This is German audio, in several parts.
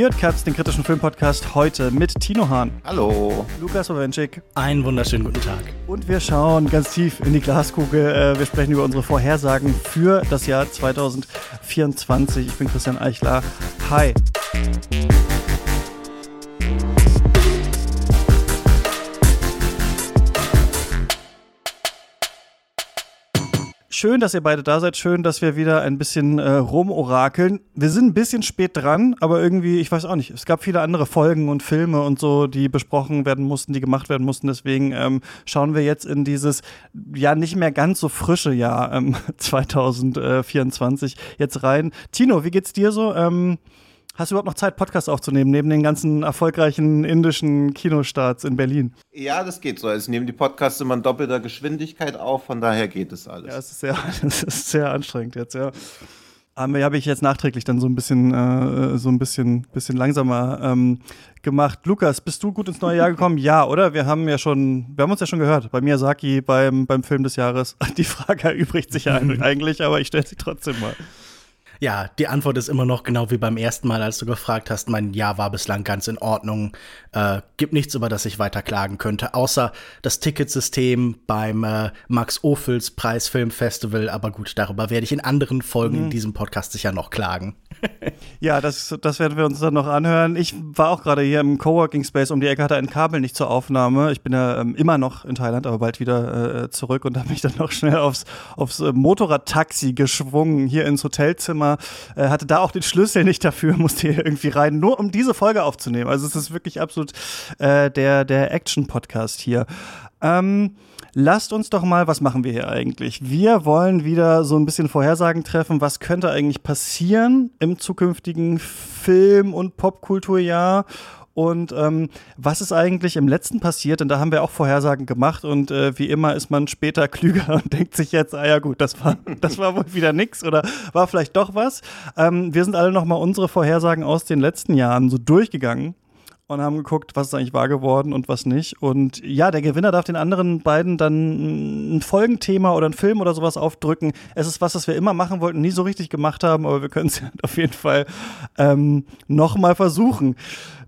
Ihr hört Katz, den kritischen Filmpodcast, heute mit Tino Hahn. Hallo. Lukas Owenschik. Einen wunderschönen guten Tag. Und wir schauen ganz tief in die Glaskugel. Äh, wir sprechen über unsere Vorhersagen für das Jahr 2024. Ich bin Christian Eichler. Hi. Schön, dass ihr beide da seid. Schön, dass wir wieder ein bisschen äh, rumorakeln. Wir sind ein bisschen spät dran, aber irgendwie, ich weiß auch nicht. Es gab viele andere Folgen und Filme und so, die besprochen werden mussten, die gemacht werden mussten. Deswegen ähm, schauen wir jetzt in dieses ja nicht mehr ganz so frische Jahr ähm, 2024 jetzt rein. Tino, wie geht's dir so? Ähm, Hast du überhaupt noch Zeit, Podcast aufzunehmen, neben den ganzen erfolgreichen indischen Kinostarts in Berlin? Ja, das geht so. Also ich nehme die Podcasts immer in doppelter Geschwindigkeit auf, von daher geht es alles. Ja, es ist sehr, es ist sehr anstrengend jetzt, ja. Aber habe ich jetzt nachträglich dann so ein bisschen, äh, so ein bisschen, bisschen langsamer ähm, gemacht. Lukas, bist du gut ins neue Jahr gekommen? ja, oder? Wir haben ja schon, wir haben uns ja schon gehört bei Miyazaki beim, beim Film des Jahres. Die Frage erübrigt sich ja eigentlich, aber ich stelle sie trotzdem mal. Ja, die Antwort ist immer noch genau wie beim ersten Mal, als du gefragt hast. Mein Ja war bislang ganz in Ordnung. Äh, gibt nichts, über das ich weiter klagen könnte, außer das Ticketsystem beim äh, Max Ophüls Preisfilmfestival. Aber gut, darüber werde ich in anderen Folgen mhm. in diesem Podcast sicher noch klagen. ja, das, das werden wir uns dann noch anhören. Ich war auch gerade hier im Coworking Space um die Ecke, hatte ein Kabel nicht zur Aufnahme. Ich bin ja ähm, immer noch in Thailand, aber bald wieder äh, zurück und habe mich dann noch schnell aufs, aufs äh, Motorradtaxi geschwungen, hier ins Hotelzimmer äh, hatte da auch den Schlüssel nicht dafür, musste hier irgendwie rein, nur um diese Folge aufzunehmen. Also es ist wirklich absolut äh, der, der Action-Podcast hier. Ähm, lasst uns doch mal, was machen wir hier eigentlich? Wir wollen wieder so ein bisschen Vorhersagen treffen, was könnte eigentlich passieren im zukünftigen Film- und Popkulturjahr und ähm, was ist eigentlich im letzten passiert? Denn da haben wir auch Vorhersagen gemacht und äh, wie immer ist man später klüger und denkt sich jetzt, ah ja gut, das war, das war wohl wieder nix oder war vielleicht doch was. Ähm, wir sind alle nochmal unsere Vorhersagen aus den letzten Jahren so durchgegangen und haben geguckt, was ist eigentlich wahr geworden und was nicht. Und ja, der Gewinner darf den anderen beiden dann ein Folgenthema oder ein Film oder sowas aufdrücken. Es ist was, was wir immer machen wollten, nie so richtig gemacht haben, aber wir können es ja auf jeden Fall ähm, nochmal versuchen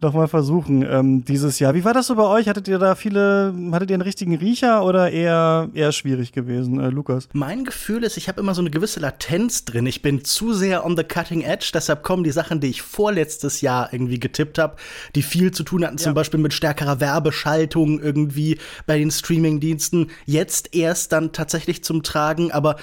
noch mal versuchen ähm, dieses Jahr. Wie war das so bei euch? Hattet ihr da viele, hattet ihr einen richtigen Riecher oder eher, eher schwierig gewesen, äh, Lukas? Mein Gefühl ist, ich habe immer so eine gewisse Latenz drin. Ich bin zu sehr on the cutting edge, deshalb kommen die Sachen, die ich vorletztes Jahr irgendwie getippt habe, die viel zu tun hatten, ja. zum Beispiel mit stärkerer Werbeschaltung irgendwie bei den Streamingdiensten, jetzt erst dann tatsächlich zum Tragen. Aber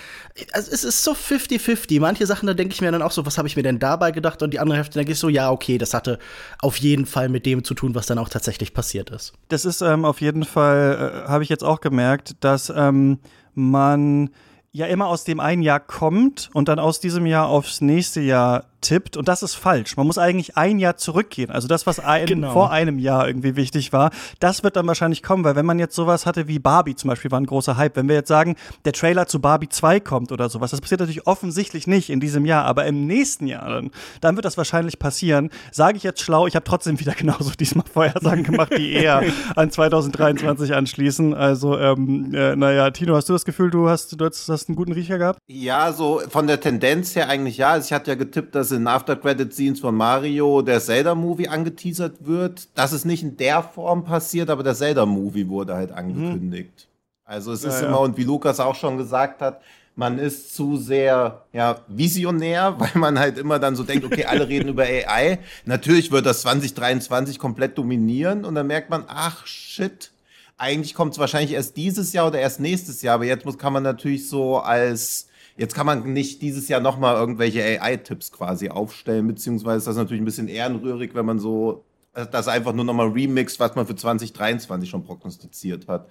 also, es ist so 50-50. Manche Sachen, da denke ich mir dann auch so, was habe ich mir denn dabei gedacht? Und die andere Hälfte denke ich so, ja, okay, das hatte auf jeden Fall mit dem zu tun, was dann auch tatsächlich passiert ist. Das ist ähm, auf jeden Fall, äh, habe ich jetzt auch gemerkt, dass ähm, man ja immer aus dem einen Jahr kommt und dann aus diesem Jahr aufs nächste Jahr tippt und das ist falsch. Man muss eigentlich ein Jahr zurückgehen. Also das, was ein, genau. vor einem Jahr irgendwie wichtig war, das wird dann wahrscheinlich kommen, weil wenn man jetzt sowas hatte wie Barbie zum Beispiel, war ein großer Hype. Wenn wir jetzt sagen, der Trailer zu Barbie 2 kommt oder sowas, das passiert natürlich offensichtlich nicht in diesem Jahr, aber im nächsten Jahr dann, dann wird das wahrscheinlich passieren. Sage ich jetzt schlau, ich habe trotzdem wieder genauso diesmal Vorhersagen gemacht, die eher an 2023 anschließen. Also, ähm, äh, naja, Tino, hast du das Gefühl, du hast, du hast, hast einen guten Riecher gehabt? Ja, so von der Tendenz her eigentlich ja. Also ich hatte ja getippt, dass in After-Credit-Scenes von Mario der Zelda-Movie angeteasert wird. Das ist nicht in der Form passiert, aber der Zelda-Movie wurde halt angekündigt. Mhm. Also es ja, ist ja. immer, und wie Lukas auch schon gesagt hat, man ist zu sehr ja, visionär, weil man halt immer dann so denkt, okay, alle reden über AI. Natürlich wird das 2023 komplett dominieren und dann merkt man, ach shit, eigentlich kommt es wahrscheinlich erst dieses Jahr oder erst nächstes Jahr, aber jetzt muss, kann man natürlich so als Jetzt kann man nicht dieses Jahr nochmal irgendwelche AI-Tipps quasi aufstellen, beziehungsweise ist das natürlich ein bisschen ehrenrührig, wenn man so das einfach nur nochmal remixt, was man für 2023 schon prognostiziert hat.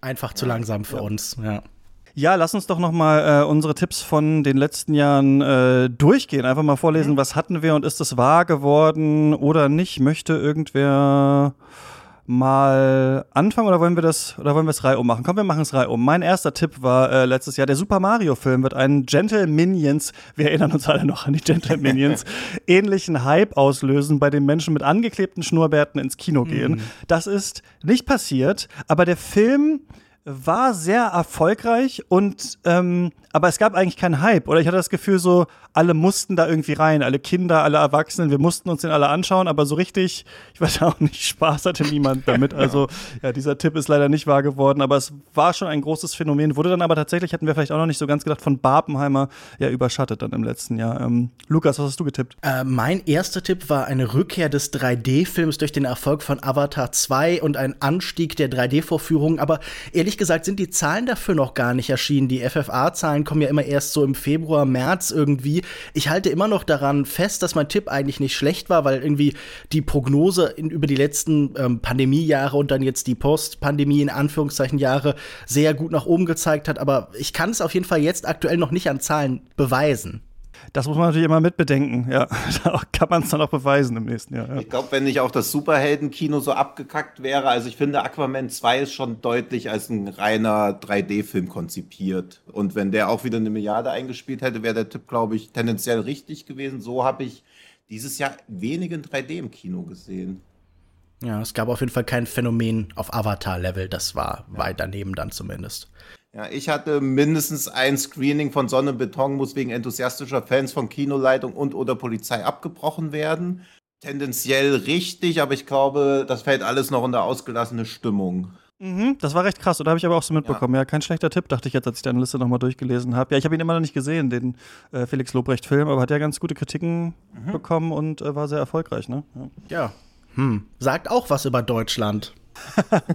Einfach zu langsam für ja. uns, ja. Ja, lass uns doch noch mal äh, unsere Tipps von den letzten Jahren äh, durchgehen. Einfach mal vorlesen, mhm. was hatten wir und ist es wahr geworden oder nicht? Möchte irgendwer mal anfangen oder wollen wir das oder wollen wir es reihum machen? Komm, wir machen es reihum. Mein erster Tipp war äh, letztes Jahr, der Super Mario Film wird einen Gentle Minions, wir erinnern uns alle noch an die Gentle Minions, ähnlichen Hype auslösen, bei dem Menschen mit angeklebten Schnurrbärten ins Kino gehen. Mhm. Das ist nicht passiert, aber der Film war sehr erfolgreich und ähm, aber es gab eigentlich keinen Hype oder? Ich hatte das Gefühl so alle mussten da irgendwie rein alle Kinder alle Erwachsenen wir mussten uns den alle anschauen aber so richtig ich weiß auch nicht Spaß hatte niemand damit. Also ja dieser Tipp ist leider nicht wahr geworden aber es war schon ein großes Phänomen wurde dann aber tatsächlich hatten wir vielleicht auch noch nicht so ganz gedacht von Barbenheimer ja überschattet dann im letzten Jahr. Ähm, Lukas was hast du getippt? Äh, mein erster Tipp war eine Rückkehr des 3D-Films durch den Erfolg von Avatar 2 und ein Anstieg der 3D-Vorführung aber ehrlich ehrlich gesagt sind die Zahlen dafür noch gar nicht erschienen. Die FFA-Zahlen kommen ja immer erst so im Februar, März irgendwie. Ich halte immer noch daran fest, dass mein Tipp eigentlich nicht schlecht war, weil irgendwie die Prognose in, über die letzten ähm, Pandemiejahre und dann jetzt die Post-Pandemie in Anführungszeichen Jahre sehr gut nach oben gezeigt hat. Aber ich kann es auf jeden Fall jetzt aktuell noch nicht an Zahlen beweisen. Das muss man natürlich immer mitbedenken. Ja, da kann man es dann auch beweisen im nächsten Jahr. Ja. Ich glaube, wenn nicht auch das Superheldenkino so abgekackt wäre, also ich finde, Aquaman 2 ist schon deutlich als ein reiner 3D-Film konzipiert. Und wenn der auch wieder eine Milliarde eingespielt hätte, wäre der Tipp, glaube ich, tendenziell richtig gewesen. So habe ich dieses Jahr wenig in 3D im Kino gesehen. Ja, es gab auf jeden Fall kein Phänomen auf Avatar-Level. Das war ja. weit daneben dann zumindest. Ja, ich hatte mindestens ein Screening von Sonne Beton, muss wegen enthusiastischer Fans von Kinoleitung und oder Polizei abgebrochen werden. Tendenziell richtig, aber ich glaube, das fällt alles noch unter ausgelassene Stimmung. Mhm, das war recht krass, oder habe ich aber auch so mitbekommen. Ja. ja, kein schlechter Tipp, dachte ich jetzt, als ich deine Liste nochmal durchgelesen habe. Ja, ich habe ihn immer noch nicht gesehen, den äh, Felix Lobrecht-Film, aber hat ja ganz gute Kritiken mhm. bekommen und äh, war sehr erfolgreich, ne? Ja. ja. Hm. Sagt auch was über Deutschland.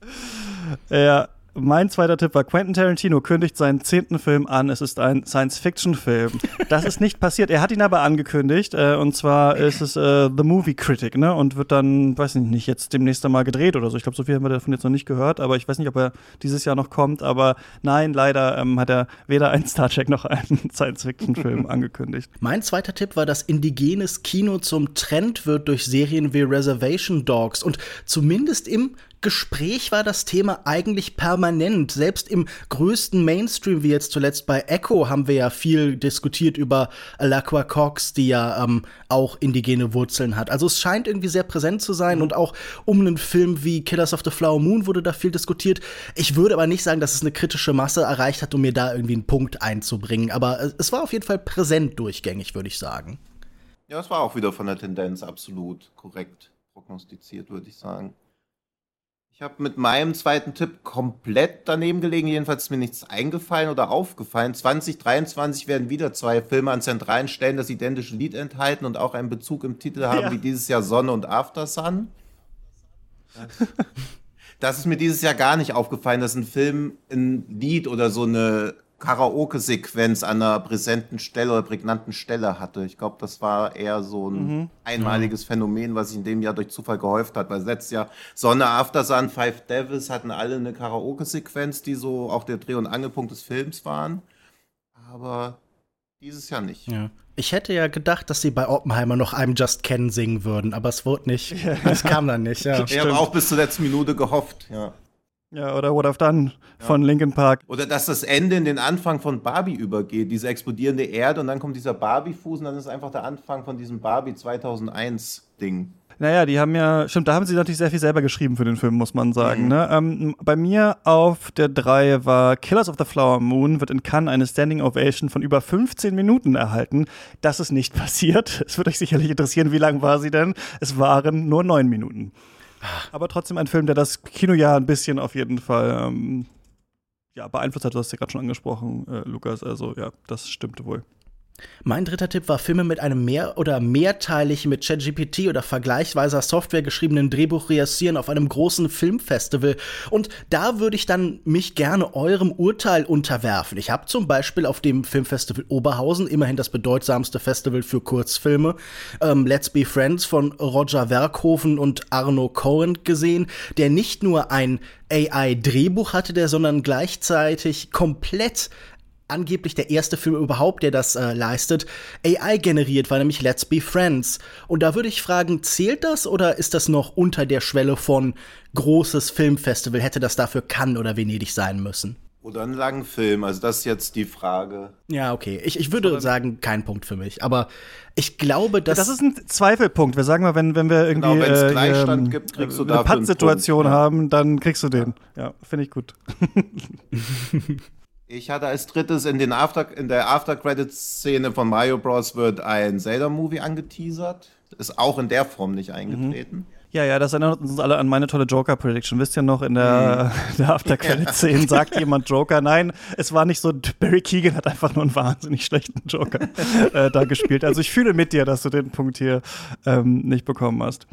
ja, mein zweiter Tipp war, Quentin Tarantino kündigt seinen zehnten Film an. Es ist ein Science-Fiction-Film. Das ist nicht passiert. Er hat ihn aber angekündigt. Äh, und zwar ist es äh, The Movie Critic, ne? Und wird dann, weiß ich nicht, jetzt demnächst einmal gedreht oder so. Ich glaube, so viel haben wir davon jetzt noch nicht gehört. Aber ich weiß nicht, ob er dieses Jahr noch kommt. Aber nein, leider ähm, hat er weder einen Star Trek noch einen Science-Fiction-Film angekündigt. Mein zweiter Tipp war, dass indigenes Kino zum Trend wird durch Serien wie Reservation Dogs. Und zumindest im Gespräch war das Thema eigentlich permanent. Selbst im größten Mainstream, wie jetzt zuletzt bei Echo, haben wir ja viel diskutiert über Alakwa Cox, die ja ähm, auch indigene Wurzeln hat. Also es scheint irgendwie sehr präsent zu sein mhm. und auch um einen Film wie Killers of the Flower Moon wurde da viel diskutiert. Ich würde aber nicht sagen, dass es eine kritische Masse erreicht hat, um mir da irgendwie einen Punkt einzubringen. Aber es war auf jeden Fall präsent durchgängig, würde ich sagen. Ja, es war auch wieder von der Tendenz absolut korrekt prognostiziert, würde ich sagen. Ich habe mit meinem zweiten Tipp komplett daneben gelegen. Jedenfalls ist mir nichts eingefallen oder aufgefallen. 2023 werden wieder zwei Filme an zentralen Stellen das identische Lied enthalten und auch einen Bezug im Titel haben, ja. wie dieses Jahr Sonne und After Sun. Das ist mir dieses Jahr gar nicht aufgefallen, dass ein Film ein Lied oder so eine Karaoke-Sequenz an einer präsenten Stelle oder prägnanten Stelle hatte. Ich glaube, das war eher so ein mhm. einmaliges ja. Phänomen, was sich in dem Jahr durch Zufall gehäuft hat. Weil letztes Jahr Sonne, After Sun, Five Devils hatten alle eine Karaoke-Sequenz, die so auch der Dreh- und Angelpunkt des Films waren. Aber dieses Jahr nicht. Ja. Ich hätte ja gedacht, dass sie bei Oppenheimer noch einem Just Ken singen würden, aber es wurde nicht. Es kam dann nicht, ja. Ich habe auch bis zur letzten Minute gehofft, ja. Ja, oder What I've Done von ja. Linkin Park. Oder dass das Ende in den Anfang von Barbie übergeht, diese explodierende Erde und dann kommt dieser Barbie-Fuß und dann ist einfach der Anfang von diesem Barbie 2001-Ding. Naja, die haben ja, stimmt, da haben sie natürlich sehr viel selber geschrieben für den Film, muss man sagen. Mhm. Ne? Ähm, bei mir auf der 3 war Killers of the Flower Moon, wird in Cannes eine Standing Ovation von über 15 Minuten erhalten. Das ist nicht passiert. Es wird euch sicherlich interessieren, wie lang war sie denn? Es waren nur neun Minuten. Aber trotzdem ein Film, der das Kinojahr ein bisschen auf jeden Fall ähm, ja, beeinflusst hat. Du hast ja gerade schon angesprochen, äh, Lukas. Also ja, das stimmte wohl. Mein dritter Tipp war Filme mit einem mehr- oder mehrteilig mit ChatGPT oder vergleichsweiser Software geschriebenen Drehbuch reassieren auf einem großen Filmfestival. Und da würde ich dann mich gerne eurem Urteil unterwerfen. Ich habe zum Beispiel auf dem Filmfestival Oberhausen, immerhin das bedeutsamste Festival für Kurzfilme, ähm, Let's Be Friends von Roger Werkhofen und Arno Cohen gesehen, der nicht nur ein AI-Drehbuch hatte, der sondern gleichzeitig komplett angeblich der erste Film überhaupt, der das äh, leistet, AI generiert war, nämlich Let's Be Friends. Und da würde ich fragen, zählt das oder ist das noch unter der Schwelle von großes Filmfestival? Hätte das dafür Cannes oder Venedig sein müssen? Oder einen langen Film, also das ist jetzt die Frage. Ja, okay. Ich, ich würde sagen, kein Punkt für mich. Aber ich glaube, dass. Das ist ein Zweifelpunkt. Wir sagen mal, wenn, wenn wir irgendwie Genau, äh, Gleichstand ähm, gibt, kriegst du eine dafür einen Pattsituation ja. haben, dann kriegst du den. Ja, finde ich gut. Ich hatte als drittes in, den After, in der After-Credits-Szene von Mario Bros. wird ein Zelda-Movie angeteasert. Ist auch in der Form nicht eingetreten. Ja, ja, das erinnert uns alle an meine tolle Joker-Prediction. Wisst ihr noch, in der, der After-Credit-Szene sagt jemand Joker. Nein, es war nicht so, Barry Keegan hat einfach nur einen wahnsinnig schlechten Joker äh, da gespielt. Also ich fühle mit dir, dass du den Punkt hier ähm, nicht bekommen hast.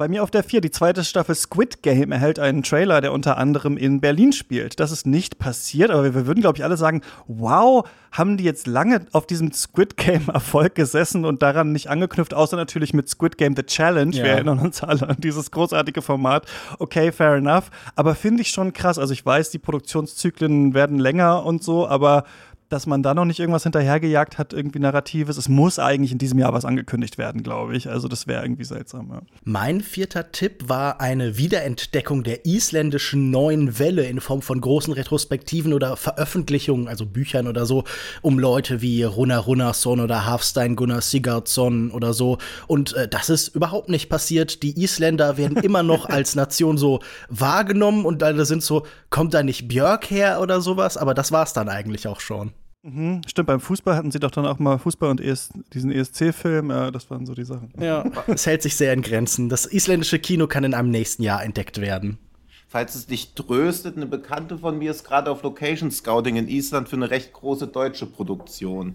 Bei mir auf der 4, die zweite Staffel Squid Game erhält einen Trailer, der unter anderem in Berlin spielt. Das ist nicht passiert, aber wir würden, glaube ich, alle sagen, wow, haben die jetzt lange auf diesem Squid Game Erfolg gesessen und daran nicht angeknüpft, außer natürlich mit Squid Game The Challenge. Ja. Wir erinnern uns alle an dieses großartige Format. Okay, fair enough. Aber finde ich schon krass. Also ich weiß, die Produktionszyklen werden länger und so, aber dass man da noch nicht irgendwas hinterhergejagt hat, irgendwie Narratives. Es muss eigentlich in diesem Jahr was angekündigt werden, glaube ich. Also das wäre irgendwie seltsam. Ja. Mein vierter Tipp war eine Wiederentdeckung der isländischen neuen Welle in Form von großen Retrospektiven oder Veröffentlichungen, also Büchern oder so, um Leute wie Runa Runarsson oder Hafstein Gunnar Sigurdsson oder so. Und äh, das ist überhaupt nicht passiert. Die Isländer werden immer noch als Nation so wahrgenommen und alle sind so, kommt da nicht Björk her oder sowas? Aber das war's dann eigentlich auch schon. Mhm, stimmt, beim Fußball hatten sie doch dann auch mal Fußball und ES, diesen ESC-Film. Ja, das waren so die Sachen. Ja, es hält sich sehr in Grenzen. Das isländische Kino kann in einem nächsten Jahr entdeckt werden. Falls es dich tröstet, eine Bekannte von mir ist gerade auf Location Scouting in Island für eine recht große deutsche Produktion.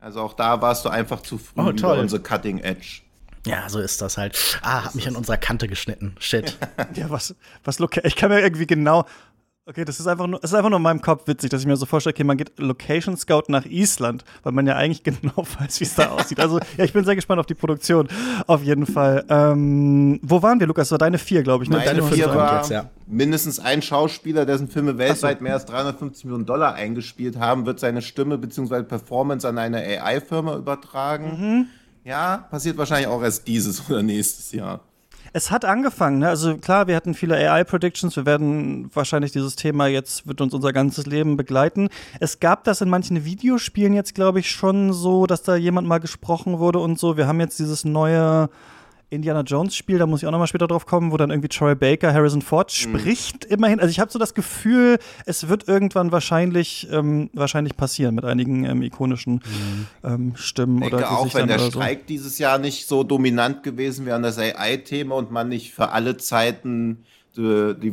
Also auch da warst du einfach zu früh Oh, toll. unsere Cutting Edge. Ja, so ist das halt. Ah, hab mich an unserer Kante geschnitten. Shit. Ja, was, was Ich kann mir irgendwie genau. Okay, das ist einfach nur, das ist einfach nur in meinem Kopf witzig, dass ich mir so vorstelle, okay, man geht Location Scout nach Island, weil man ja eigentlich genau weiß, wie es da aussieht. Also, ja, ich bin sehr gespannt auf die Produktion. Auf jeden Fall. Ähm, wo waren wir, Lukas? Das war deine vier, glaube ich. Ne? Meine deine fünf vier war jetzt, ja. mindestens ein Schauspieler, dessen Filme weltweit mehr als 350 Millionen Dollar eingespielt haben, wird seine Stimme bzw. Performance an eine AI-Firma übertragen. Ja, passiert wahrscheinlich auch erst dieses oder nächstes Jahr. Es hat angefangen, ne? Also klar, wir hatten viele AI-Predictions. Wir werden wahrscheinlich dieses Thema jetzt, wird uns unser ganzes Leben begleiten. Es gab das in manchen Videospielen jetzt, glaube ich, schon so, dass da jemand mal gesprochen wurde und so. Wir haben jetzt dieses neue Indiana Jones Spiel, da muss ich auch noch mal später drauf kommen, wo dann irgendwie Troy Baker, Harrison Ford spricht immerhin. Also ich habe so das Gefühl, es wird irgendwann wahrscheinlich ähm, wahrscheinlich passieren mit einigen ähm, ikonischen ähm, Stimmen Ich oder denke auch, Gesichtern wenn der oder so. Streik dieses Jahr nicht so dominant gewesen wäre an das AI-Thema und man nicht für alle Zeiten die, die,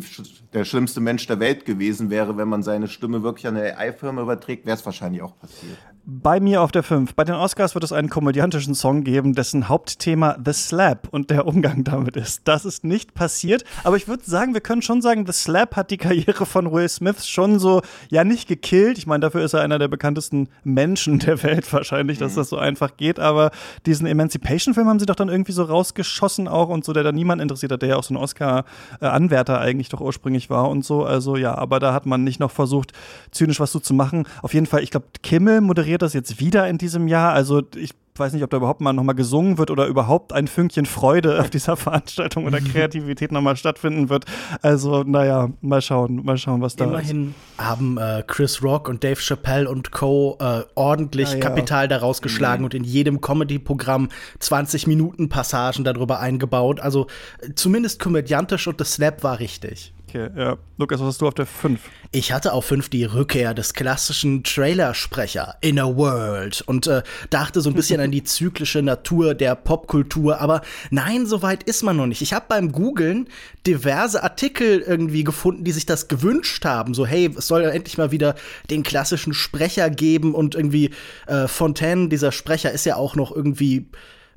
der schlimmste Mensch der Welt gewesen wäre, wenn man seine Stimme wirklich an eine AI-Firma überträgt, wäre es wahrscheinlich auch passiert. Bei mir auf der 5. Bei den Oscars wird es einen komödiantischen Song geben, dessen Hauptthema The Slap und der Umgang damit ist. Das ist nicht passiert, aber ich würde sagen, wir können schon sagen, The Slap hat die Karriere von Will Smith schon so, ja, nicht gekillt. Ich meine, dafür ist er einer der bekanntesten Menschen der Welt wahrscheinlich, dass das so einfach geht, aber diesen Emancipation-Film haben sie doch dann irgendwie so rausgeschossen auch und so, der da niemand interessiert hat, der ja auch so ein Oscar-Anwärter eigentlich doch ursprünglich war und so. Also ja, aber da hat man nicht noch versucht, zynisch was so zu machen. Auf jeden Fall, ich glaube, Kimmel moderiert das jetzt wieder in diesem Jahr. Also ich weiß nicht, ob da überhaupt mal nochmal gesungen wird oder überhaupt ein Fünkchen Freude auf dieser Veranstaltung oder Kreativität nochmal stattfinden wird. Also, naja, mal schauen, mal schauen, was da ist. Immerhin haben äh, Chris Rock und Dave Chappelle und Co. Äh, ordentlich Ja, ja. Kapital daraus geschlagen und in jedem Comedy-Programm 20 Minuten Passagen darüber eingebaut. Also äh, zumindest komödiantisch und das Slap war richtig. Okay, ja. Lukas, was hast du auf der 5? Ich hatte auf fünf die Rückkehr des klassischen Trailersprecher Inner World und äh, dachte so ein bisschen an die zyklische Natur der Popkultur, aber nein, so weit ist man noch nicht. Ich habe beim Googlen diverse Artikel irgendwie gefunden, die sich das gewünscht haben. So, hey, es soll ja endlich mal wieder den klassischen Sprecher geben und irgendwie äh, Fontaine, dieser Sprecher, ist ja auch noch irgendwie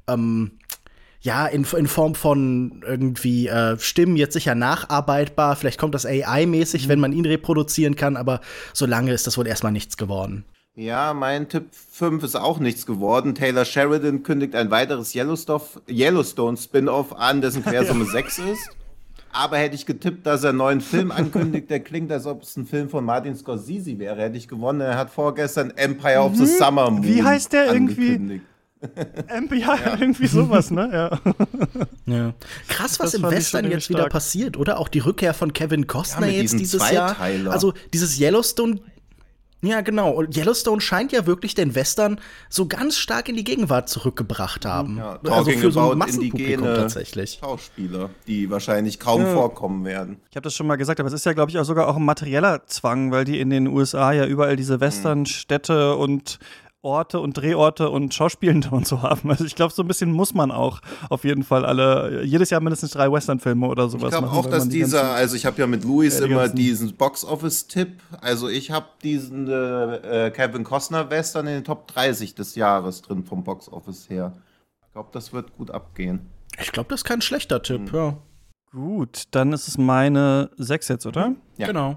ähm, ja, in, in Form von irgendwie äh, Stimmen jetzt sicher nacharbeitbar. Vielleicht kommt das AI-mäßig, wenn man ihn reproduzieren kann, aber solange ist das wohl erstmal nichts geworden. Ja, mein Tipp 5 ist auch nichts geworden. Taylor Sheridan kündigt ein weiteres Yellowstone- Yellowstone-Spin-Off an, dessen Quersumme 6 ist. Aber hätte ich getippt, dass er einen neuen Film ankündigt, der klingt, als ob es ein Film von Martin Scorsese wäre, hätte ich gewonnen. Er hat vorgestern Empire of the Summer Moon Wie heißt der irgendwie? MP, ja, irgendwie sowas, ne? Ja. ja. Krass, was das im Western jetzt stark. wieder passiert, oder? Auch die Rückkehr von Kevin Costner ja, jetzt dieses Jahr. Also dieses Yellowstone ja, genau. Und Yellowstone scheint ja wirklich den Western so ganz stark in die Gegenwart zurückgebracht haben. Ja, also für so ein Massenpublikum tatsächlich. Schauspieler, die wahrscheinlich kaum ja. vorkommen werden. Ich habe das schon mal gesagt, aber es ist ja, glaube ich, auch sogar auch ein materieller Zwang, weil die in den USA ja überall diese Westernstädte und Orte und Drehorte und Schauspielende und so haben. Also ich glaube, so ein bisschen muss man auch auf jeden Fall alle, jedes Jahr mindestens drei Western-Filme oder sowas ich machen. auch, dass die dieser, also ich habe ja mit Louis ja, die immer diesen Box-Office-Tipp, also ich habe diesen äh, Kevin Costner-Western in den Top 30 des Jahres drin vom Box-Office her. Ich glaube, das wird gut abgehen. Ich glaube, das ist kein schlechter Tipp, mhm. ja. Gut, dann ist es meine 6 jetzt, oder? Ja. Genau.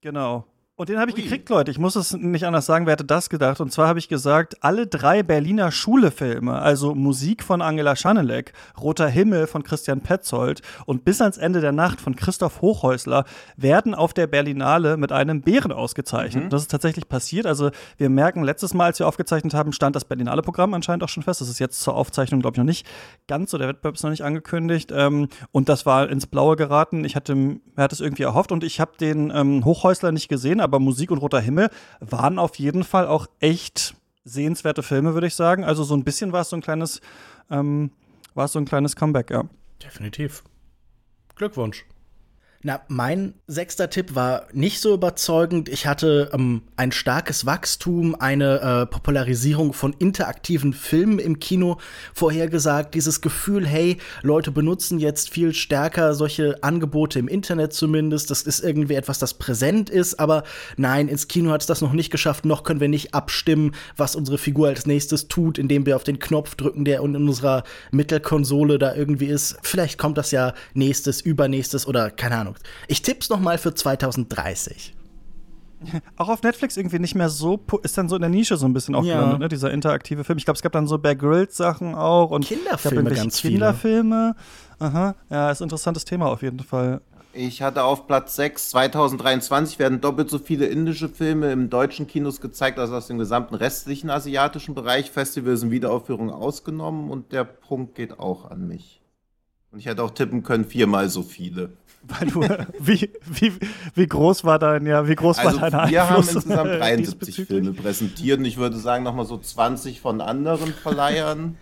Genau. Und den habe ich Ui. gekriegt, Leute. Ich muss es nicht anders sagen. Wer hätte das gedacht? Und zwar habe ich gesagt, alle drei Berliner Schule-Filme, also Musik von Angela Schanelek, Roter Himmel von Christian Petzold und Bis ans Ende der Nacht von Christoph Hochhäusler, werden auf der Berlinale mit einem Bären ausgezeichnet. Mhm. Das ist tatsächlich passiert. Also wir merken, letztes Mal, als wir aufgezeichnet haben, stand das Berlinale-Programm anscheinend auch schon fest. Das ist jetzt zur Aufzeichnung, glaube ich, noch nicht ganz so. Der Wettbewerb ist noch nicht angekündigt. Ähm, und das war ins Blaue geraten. Ich hatte, er hat es irgendwie erhofft und ich habe den ähm, Hochhäusler nicht gesehen, aber Musik und Roter Himmel waren auf jeden Fall auch echt sehenswerte Filme, würde ich sagen. Also so ein bisschen war es so ein kleines, ähm, war es so ein kleines Comeback, ja. Definitiv. Glückwunsch. Na, mein sechster Tipp war nicht so überzeugend. Ich hatte ähm, ein starkes Wachstum, eine äh, Popularisierung von interaktiven Filmen im Kino vorhergesagt. Dieses Gefühl, hey, Leute benutzen jetzt viel stärker solche Angebote im Internet zumindest. Das ist irgendwie etwas, das präsent ist. Aber nein, ins Kino hat es das noch nicht geschafft. Noch können wir nicht abstimmen, was unsere Figur als nächstes tut, indem wir auf den Knopf drücken, der in unserer Mittelkonsole da irgendwie ist. Vielleicht kommt das ja nächstes, übernächstes oder keine Ahnung. Ahnung. Ich tipp's noch mal für 2030. Auch auf Netflix irgendwie nicht mehr so, ist dann so in der Nische so ein bisschen auch ja. gelandet, ne? dieser interaktive Film. Ich glaube, es gab dann so Bear Grylls Sachen auch und Kinderfilme, ganz Kinderfilme. Aha, ja, ist ein interessantes Thema auf jeden Fall. Ich hatte auf Platz 6, 2023 werden doppelt so viele indische Filme im deutschen Kinos gezeigt als aus dem gesamten restlichen asiatischen Bereich. Festivals und Wiederaufführungen ausgenommen und der Punkt geht auch an mich. Und ich hätte auch tippen können, viermal so viele. Weil du, wie, wie, wie groß war dein, ja, wie groß also war dein Wir haben insgesamt 73 Filme präsentiert und ich würde sagen, nochmal so 20 von anderen Verleihern.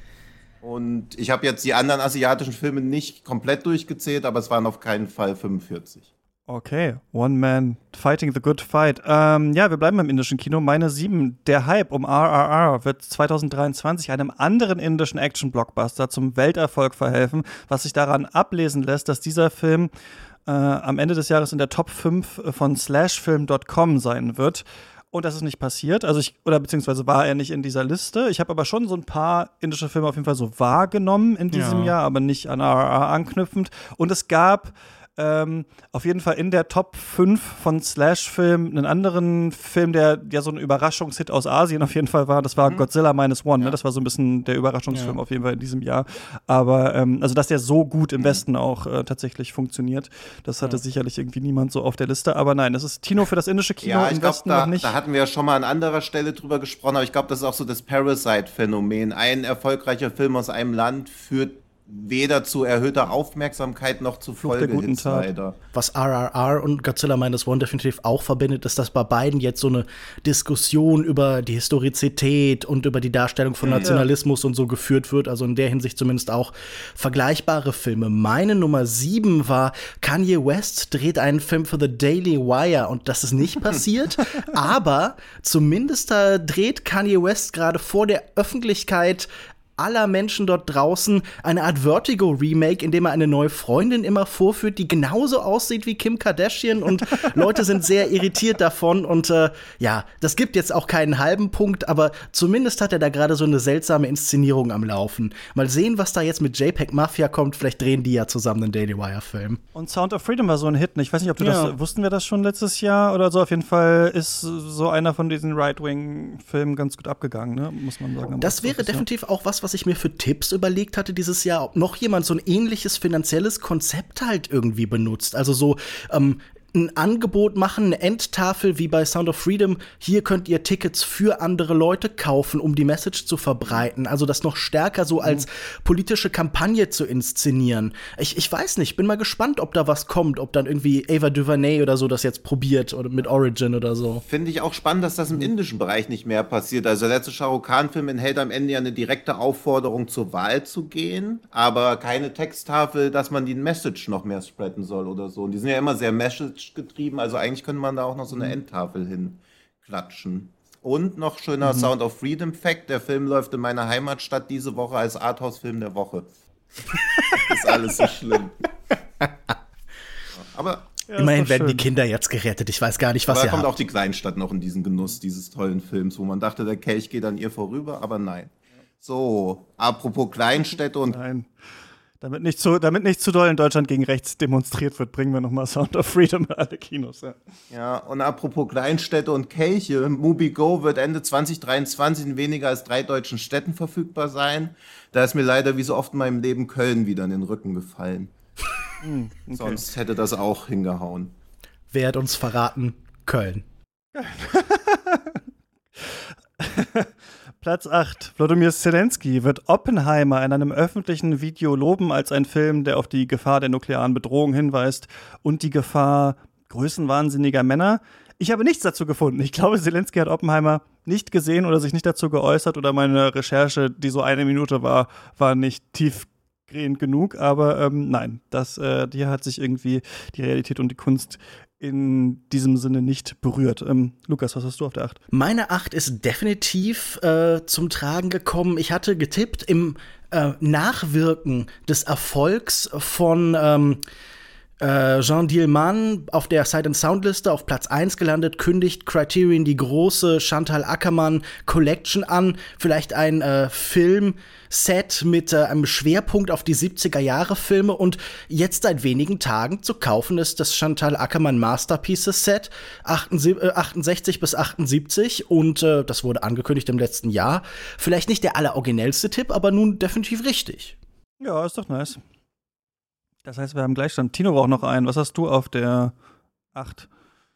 und ich habe jetzt die anderen asiatischen Filme nicht komplett durchgezählt, aber es waren auf keinen Fall 45. Okay, One Man Fighting the Good Fight. Ähm, ja, wir bleiben im indischen Kino. Meine sieben, der Hype um RRR wird 2023 einem anderen indischen Action-Blockbuster zum Welterfolg verhelfen, was sich daran ablesen lässt, dass dieser Film äh, am Ende des Jahres in der Top 5 von slashfilm.com sein wird. Und das ist nicht passiert. Also ich, oder beziehungsweise war er nicht in dieser Liste. Ich habe aber schon so ein paar indische Filme auf jeden Fall so wahrgenommen in diesem ja. Jahr, aber nicht an RRR anknüpfend. Und es gab ähm, auf jeden Fall in der Top 5 von Slash-Film einen anderen Film, der ja so ein Überraschungshit aus Asien auf jeden Fall war. Das war mhm. Godzilla Minus One. Ne? Ja. Ne? Das war so ein bisschen der Überraschungsfilm ja. auf jeden Fall in diesem Jahr. Aber ähm, also, dass der so gut im mhm. Westen auch äh, tatsächlich funktioniert, das hatte ja. sicherlich irgendwie niemand so auf der Liste. Aber nein, das ist Tino für das indische Kino im glaub, Westen da, noch nicht. Da hatten wir ja schon mal an anderer Stelle drüber gesprochen, aber ich glaube, das ist auch so das Parasite-Phänomen. Ein erfolgreicher Film aus einem Land führt weder zu erhöhter Aufmerksamkeit noch zu Folgehits leider. Was RRR und Godzilla Minus One definitiv auch verbindet, ist, dass bei beiden jetzt so eine Diskussion über die Historizität und über die Darstellung von Nationalismus ja. und so geführt wird. Also in der Hinsicht zumindest auch vergleichbare Filme. Meine Nummer sieben war Kanye West dreht einen Film für The Daily Wire und das ist nicht passiert. aber zumindest da dreht Kanye West gerade vor der Öffentlichkeit aller Menschen dort draußen eine Art Vertigo-Remake, in dem er eine neue Freundin immer vorführt, die genauso aussieht wie Kim Kardashian und Leute sind sehr irritiert davon und äh, ja, das gibt jetzt auch keinen halben Punkt, aber zumindest hat er da gerade so eine seltsame Inszenierung am Laufen. Mal sehen, was da jetzt mit JPEG Mafia kommt, vielleicht drehen die ja zusammen einen Daily Wire-Film. Und Sound of Freedom war so ein Hit, ich weiß nicht, ob du ja. das, wussten wir das schon letztes Jahr oder so, auf jeden Fall ist so einer von diesen Right-Wing-Filmen ganz gut abgegangen, ne? muss man sagen. Das wäre definitiv auch was, was was ich mir für Tipps überlegt hatte dieses Jahr, ob noch jemand so ein ähnliches finanzielles Konzept halt irgendwie benutzt. Also so, ähm, ein Angebot machen, eine Endtafel wie bei Sound of Freedom. Hier könnt ihr Tickets für andere Leute kaufen, um die Message zu verbreiten. Also das noch stärker so als politische Kampagne zu inszenieren. Ich, ich weiß nicht, bin mal gespannt, ob da was kommt, ob dann irgendwie Ava DuVernay oder so das jetzt probiert oder mit Origin oder so. Finde ich auch spannend, dass das im indischen Bereich nicht mehr passiert. Also der letzte Shah Khan-Film enthält am Ende ja eine direkte Aufforderung zur Wahl zu gehen, aber keine Texttafel, dass man die Message noch mehr spreaden soll oder so. Und die sind ja immer sehr Message getrieben, also eigentlich könnte man da auch noch so eine Endtafel hinklatschen. Und noch schöner Sound of Freedom Fact: Der Film läuft in meiner Heimatstadt diese Woche als Arthouse-Film der Woche. ist alles so schlimm. Aber Ja, Immerhin werden die schön. Kinder jetzt gerettet. Ich weiß gar nicht, was Aber ihr da kommt habt. auch die Kleinstadt noch in diesen Genuss dieses tollen Films, wo man dachte, der Kelch geht an ihr vorüber, aber nein. So, apropos Kleinstädte und Nein. Damit nicht, zu, damit nicht zu doll in Deutschland gegen rechts demonstriert wird, bringen wir nochmal Sound of Freedom in alle Kinos. Ja. ja, und apropos Kleinstädte und Kelche, MubiGo wird Ende 2023 in weniger als drei deutschen Städten verfügbar sein. Da ist mir leider wie so oft in meinem Leben Köln wieder in den Rücken gefallen. Sonst hätte das auch hingehauen. Wer hat uns verraten? Köln. Platz 8. Wladimir Zelensky wird Oppenheimer in einem öffentlichen Video loben als ein Film, der auf die Gefahr der nuklearen Bedrohung hinweist und die Gefahr größenwahnsinniger Männer. Ich habe nichts dazu gefunden. Ich glaube, Zelensky hat Oppenheimer nicht gesehen oder sich nicht dazu geäußert oder meine Recherche, die so eine Minute war, war nicht tiefgehend genug. Aber ähm, nein, das, äh, hier hat sich irgendwie die Realität und die Kunst in diesem Sinne nicht berührt. Ähm, Lukas, was hast du auf der 8? Meine 8 ist definitiv äh, zum Tragen gekommen. Ich hatte getippt im äh, Nachwirken des Erfolgs von ähm, äh, Jean Dielman auf der Sight and Sound Liste auf Platz 1 gelandet, kündigt Criterion die große Chantal Ackermann Collection an. Vielleicht ein äh, Filmset mit äh, einem Schwerpunkt auf die 70er Jahre Filme und jetzt seit wenigen Tagen zu kaufen ist das Chantal Ackermann Masterpieces Set 68, äh, 68 bis 78 und äh, das wurde angekündigt im letzten Jahr. Vielleicht nicht der alleroriginellste Tipp, aber nun definitiv richtig. Ja, ist doch nice. Das heißt, wir haben Gleichstand. Tino braucht noch einen. Was hast du auf der 8?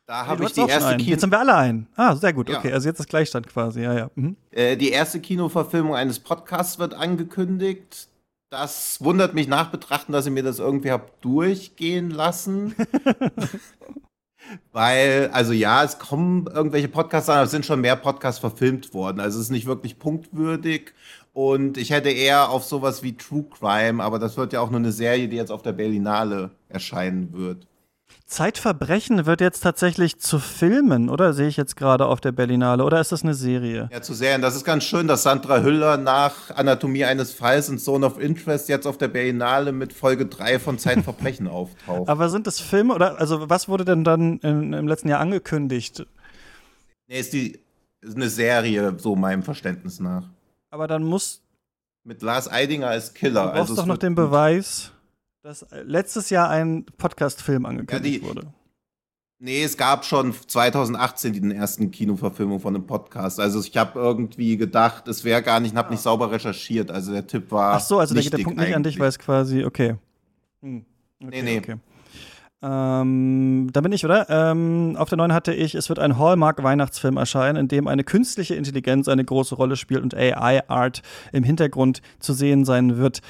Da Nee, habe du ich die erste. Kino Jetzt haben wir alle einen. Ah, sehr gut. Ja. Okay, also jetzt ist Gleichstand quasi. Ja, ja. Mhm. äh, die erste Kinoverfilmung eines Podcasts wird angekündigt. Das wundert mich nach Betrachten, dass ihr mir das irgendwie habt durchgehen lassen. Weil, also ja, es kommen irgendwelche Podcasts an, aber es sind schon mehr Podcasts verfilmt worden. Also es ist nicht wirklich punktwürdig. Und ich hätte eher auf sowas wie True Crime, aber das wird ja auch nur eine Serie, die jetzt auf der Berlinale erscheinen wird. Zeitverbrechen wird jetzt tatsächlich zu Filmen, oder? Sehe ich jetzt gerade auf der Berlinale. Oder ist das eine Serie? Ja, zu Serien. Das ist ganz schön, dass Sandra Hüller nach Anatomie eines Falls und Zone of Interest jetzt auf der Berlinale mit Folge 3 von Zeitverbrechen auftaucht. Aber sind das Filme oder also was wurde denn dann in, im letzten Jahr angekündigt? Nee, ist die ist eine Serie, so meinem Verständnis nach. Aber dann muss Mit Lars Eidinger als Killer. du brauchst es doch noch den. Beweis, dass letztes Jahr ein Podcast-Film angekündigt Ja, die- wurde. Nee, es gab schon 2018 die ersten Kinoverfilmung von einem Podcast. Also ich habe irgendwie gedacht, es wäre gar nicht, und habe nicht sauber recherchiert. Also der Tipp war. Ach so, also da geht der nichtig Punkt nicht an dich, eigentlich. weil es quasi, okay. Hm. okay Nee, nee. Okay. Ähm, da bin ich, oder? Ähm, auf der 9 hatte ich, es wird ein Hallmark-Weihnachtsfilm erscheinen, in dem eine künstliche Intelligenz eine große Rolle spielt und AI-Art im Hintergrund zu sehen sein wird.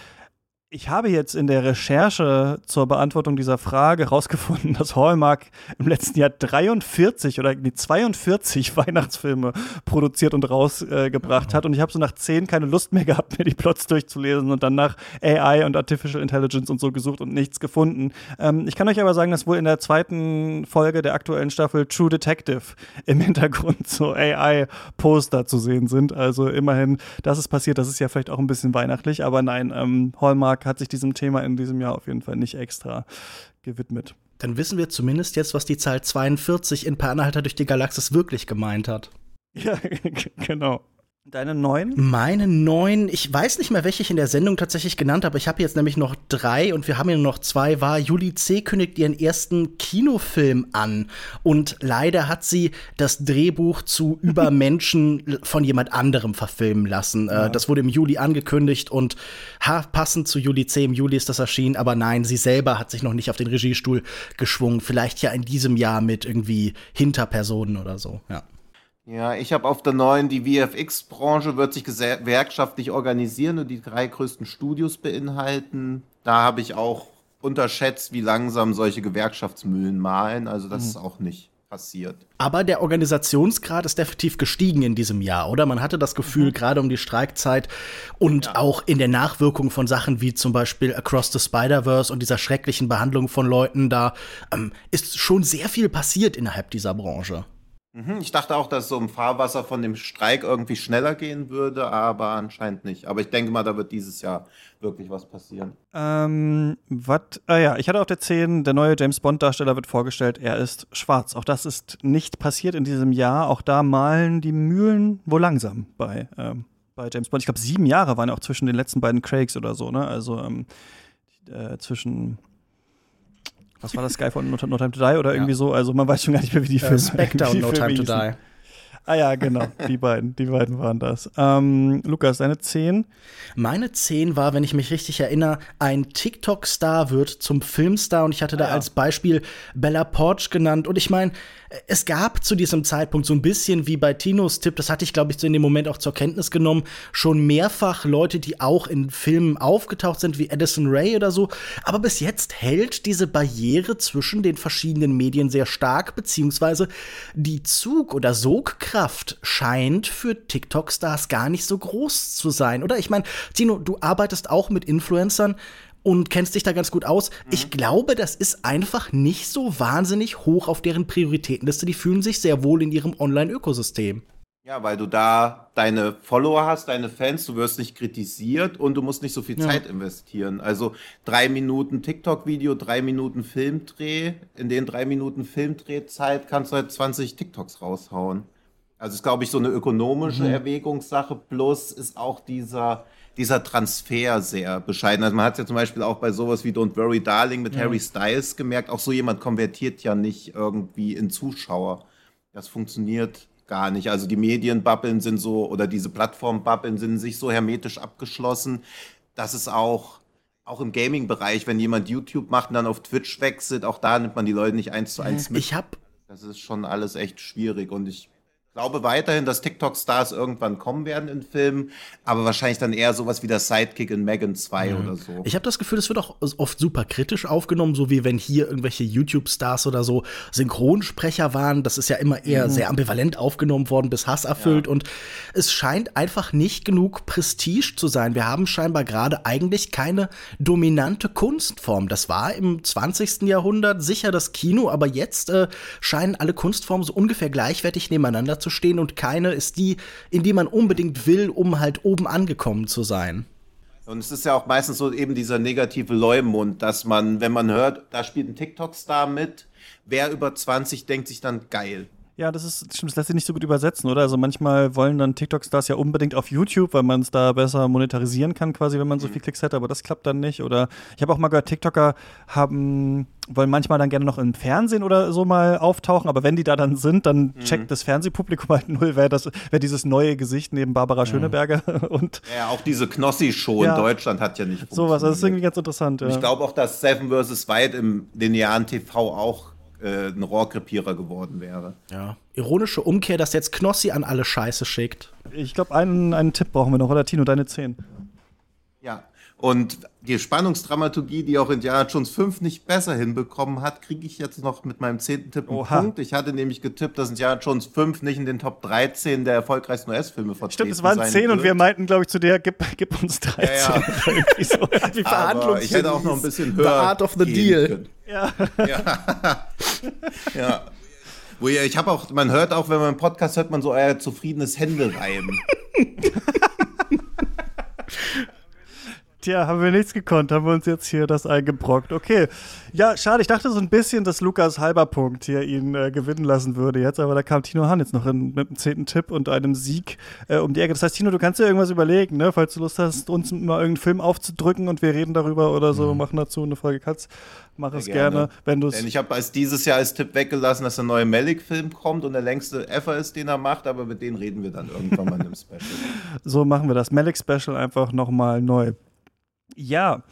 Ich habe jetzt in der Recherche zur Beantwortung dieser Frage herausgefunden, dass Hallmark im letzten Jahr 43 oder nee, 42 Weihnachtsfilme produziert und rausgebracht hat. Und ich habe so nach 10 keine Lust mehr gehabt, mir die Plots durchzulesen und dann nach AI und Artificial Intelligence und so gesucht und nichts gefunden. Ähm, ich kann euch aber sagen, dass wohl in der zweiten Folge der aktuellen Staffel True Detective im Hintergrund so AI-Poster zu sehen sind. Also immerhin, das ist passiert. Das ist ja vielleicht auch ein bisschen weihnachtlich, aber nein, ähm, Hallmark hat sich diesem Thema in diesem Jahr auf jeden Fall nicht extra gewidmet. Dann wissen wir zumindest jetzt, was die Zahl 42 in Per Anhalter durch die Galaxis wirklich gemeint hat. Ja, genau. Deine neun? Meine neun, ich weiß nicht mehr, welche ich in der Sendung tatsächlich genannt habe. Ich habe jetzt nämlich noch drei und wir haben ja noch zwei. War Julie C. kündigt ihren ersten Kinofilm an und leider hat sie das Drehbuch zu Übermenschen von jemand anderem verfilmen lassen. Äh, ja. Das wurde im Juli angekündigt und ha, passend zu Julie C. im Juli ist das erschienen, aber nein, sie selber hat sich noch nicht auf den Regiestuhl geschwungen. Vielleicht ja in diesem Jahr mit irgendwie Hinterpersonen oder so. Ja. Ja, ich habe auf der neuen, die VFX-Branche wird sich gewerkschaftlich organisieren und die drei größten Studios beinhalten. Da habe ich auch unterschätzt, wie langsam solche Gewerkschaftsmühlen malen. Also das mhm. ist auch nicht passiert. Aber der Organisationsgrad ist definitiv gestiegen in diesem Jahr, oder? Man hatte das Gefühl, mhm. gerade um die Streikzeit und ja. auch in der Nachwirkung von Sachen wie zum Beispiel Across the Spider-Verse und dieser schrecklichen Behandlung von Leuten, da ähm, ist schon sehr viel passiert innerhalb dieser Branche. Mhm, ich dachte auch, dass so im Fahrwasser von dem Streik irgendwie schneller gehen würde, aber anscheinend nicht. Aber ich denke mal, da wird dieses Jahr wirklich was passieren. Ähm, was? Ah ja, ich hatte auf der 10, der neue James Bond-Darsteller wird vorgestellt, er ist schwarz. Auch das ist nicht passiert in diesem Jahr. Auch da malen die Mühlen wohl langsam bei, ähm, bei James Bond. Ich glaube, sieben Jahre waren auch zwischen den letzten beiden Craigs oder so, ne? Also ähm, äh, zwischen was war das, Sky von No Time to Die oder irgendwie ja. so? Also man weiß schon gar nicht mehr, wie die äh, Filme. Spectre und No Time to Die. Ah ja, genau, die beiden, die beiden waren das. Ähm, Lukas, deine 10? Meine 10 war, wenn ich mich richtig erinnere, ein TikTok-Star wird zum Filmstar und ich hatte da ah, ja. als Beispiel Bella Porch genannt und ich meine, es gab zu diesem Zeitpunkt so ein bisschen wie bei Tinos Tipp, das hatte ich, glaube ich, so in dem Moment auch zur Kenntnis genommen, schon mehrfach Leute, die auch in Filmen aufgetaucht sind, wie Edison Ray oder so. Aber bis jetzt hält diese Barriere zwischen den verschiedenen Medien sehr stark, beziehungsweise die Zug- oder Sogkraft scheint für TikTok-Stars gar nicht so groß zu sein, oder? Ich meine, Tino, du arbeitest auch mit Influencern und kennst dich da ganz gut aus. Mhm. Ich glaube, das ist einfach nicht so wahnsinnig hoch auf deren Prioritätenliste. Die fühlen sich sehr wohl in ihrem Online-Ökosystem. Ja, weil du da deine Follower hast, deine Fans, du wirst nicht kritisiert und du musst nicht so viel ja. Zeit investieren. Also drei Minuten TikTok-Video, drei Minuten Filmdreh. In den drei Minuten Filmdrehzeit kannst du halt 20 TikToks raushauen. Also ist, glaube ich, so eine ökonomische mhm. Erwägungssache. Plus ist auch dieser, dieser Transfer sehr bescheiden. Also man hat es ja zum Beispiel auch bei sowas wie Don't Worry Darling mit ja. Harry Styles gemerkt, auch so jemand konvertiert ja nicht irgendwie in Zuschauer. Das funktioniert gar nicht. Also die Medienbubbeln sind so, oder diese Plattformbubbeln sind sich so hermetisch abgeschlossen, dass es auch, auch im Gaming-Bereich, wenn jemand YouTube macht und dann auf Twitch wechselt, auch da nimmt man die Leute nicht eins zu eins mit. Ich hab das ist schon alles echt schwierig und ich glaube weiterhin, dass TikTok-Stars irgendwann kommen werden in Filmen, aber wahrscheinlich dann eher sowas wie der Sidekick in Megan 2 mhm. oder so. Ich habe das Gefühl, es wird auch oft super kritisch aufgenommen, so wie wenn hier irgendwelche YouTube-Stars oder so Synchronsprecher waren. Das ist ja immer eher mhm. sehr ambivalent aufgenommen worden, bis Hass erfüllt. Ja. Und es scheint einfach nicht genug Prestige zu sein. Wir haben scheinbar gerade eigentlich keine dominante Kunstform. Das war im 20. Jahrhundert sicher das Kino, aber jetzt äh, scheinen alle Kunstformen so ungefähr gleichwertig nebeneinander zu stehen und keine ist die, in die man unbedingt will, um halt oben angekommen zu sein. Und es ist ja auch meistens so eben dieser negative Leumund, dass man, wenn man hört, da spielt ein TikTok-Star mit, wer über 20 denkt sich dann geil. Ja, das ist stimmt, das lässt sich nicht so gut übersetzen, oder? Also manchmal wollen dann TikTok-Stars ja unbedingt auf YouTube, weil man es da besser monetarisieren kann, quasi, wenn man so mhm. viel Klicks hat, aber das klappt dann nicht. Oder ich habe auch mal gehört, TikToker haben, wollen manchmal dann gerne noch im Fernsehen oder so mal auftauchen, aber wenn die da dann sind, dann mhm. checkt das Fernsehpublikum halt null, wer das, wer dieses neue Gesicht neben Barbara mhm. Schöneberger und. Ja, auch diese Knossi-Show ja, in Deutschland hat ja nicht Sowas, das ist irgendwie ganz interessant, ja. Ich glaube auch, dass Seven vs. White im linearen TV auch äh, ein Rohrkrepierer geworden wäre. Ja. Ironische Umkehr, dass jetzt Knossi an alle Scheiße schickt. Ich glaube, einen, einen Tipp brauchen wir noch, oder Tino, deine 10. Ja. Und die Spannungsdramaturgie, die auch Indiana Jones 5 nicht besser hinbekommen hat, kriege ich jetzt noch mit meinem zehnten Tipp einen Oha. Punkt. Ich hatte nämlich getippt, dass Indiana Jones 5 nicht in den Top 13 der erfolgreichsten US-Filme vertreten Stimmt, es waren 10 und wir meinten, glaube ich, zu der, gib, gib uns 13. Ja, ja. so. Die Aber ich hätte auch noch ein bisschen höher. The Art of the Deal. Können. Ja. ja. ja. Wo ihr, ich habe auch, man hört auch, wenn man einen Podcast hört, man so euer zufriedenes Händereiben. Tja, haben wir nichts gekonnt, haben wir uns jetzt hier das eingebrockt. Okay. Ja, schade, ich dachte so ein bisschen, dass Lukas Halberpunkt hier ihn äh, gewinnen lassen würde jetzt, aber da kam Tino Hahn jetzt noch in, mit einem zehnten Tipp und einem Sieg äh, um die Ecke. Das heißt, Tino, du kannst dir irgendwas überlegen, ne? Falls du Lust hast, uns mal irgendeinen Film aufzudrücken und wir reden darüber oder so, mhm. machen dazu eine Folge Katz. Mach es gerne, gerne wenn du es. Denn ich habe als dieses Jahr als Tipp weggelassen, dass der neue Malik-Film kommt und der längste ever ist, den er macht, aber mit denen reden wir dann irgendwann mal in einem Special. So machen wir das Malik-Special einfach nochmal neu. Ja,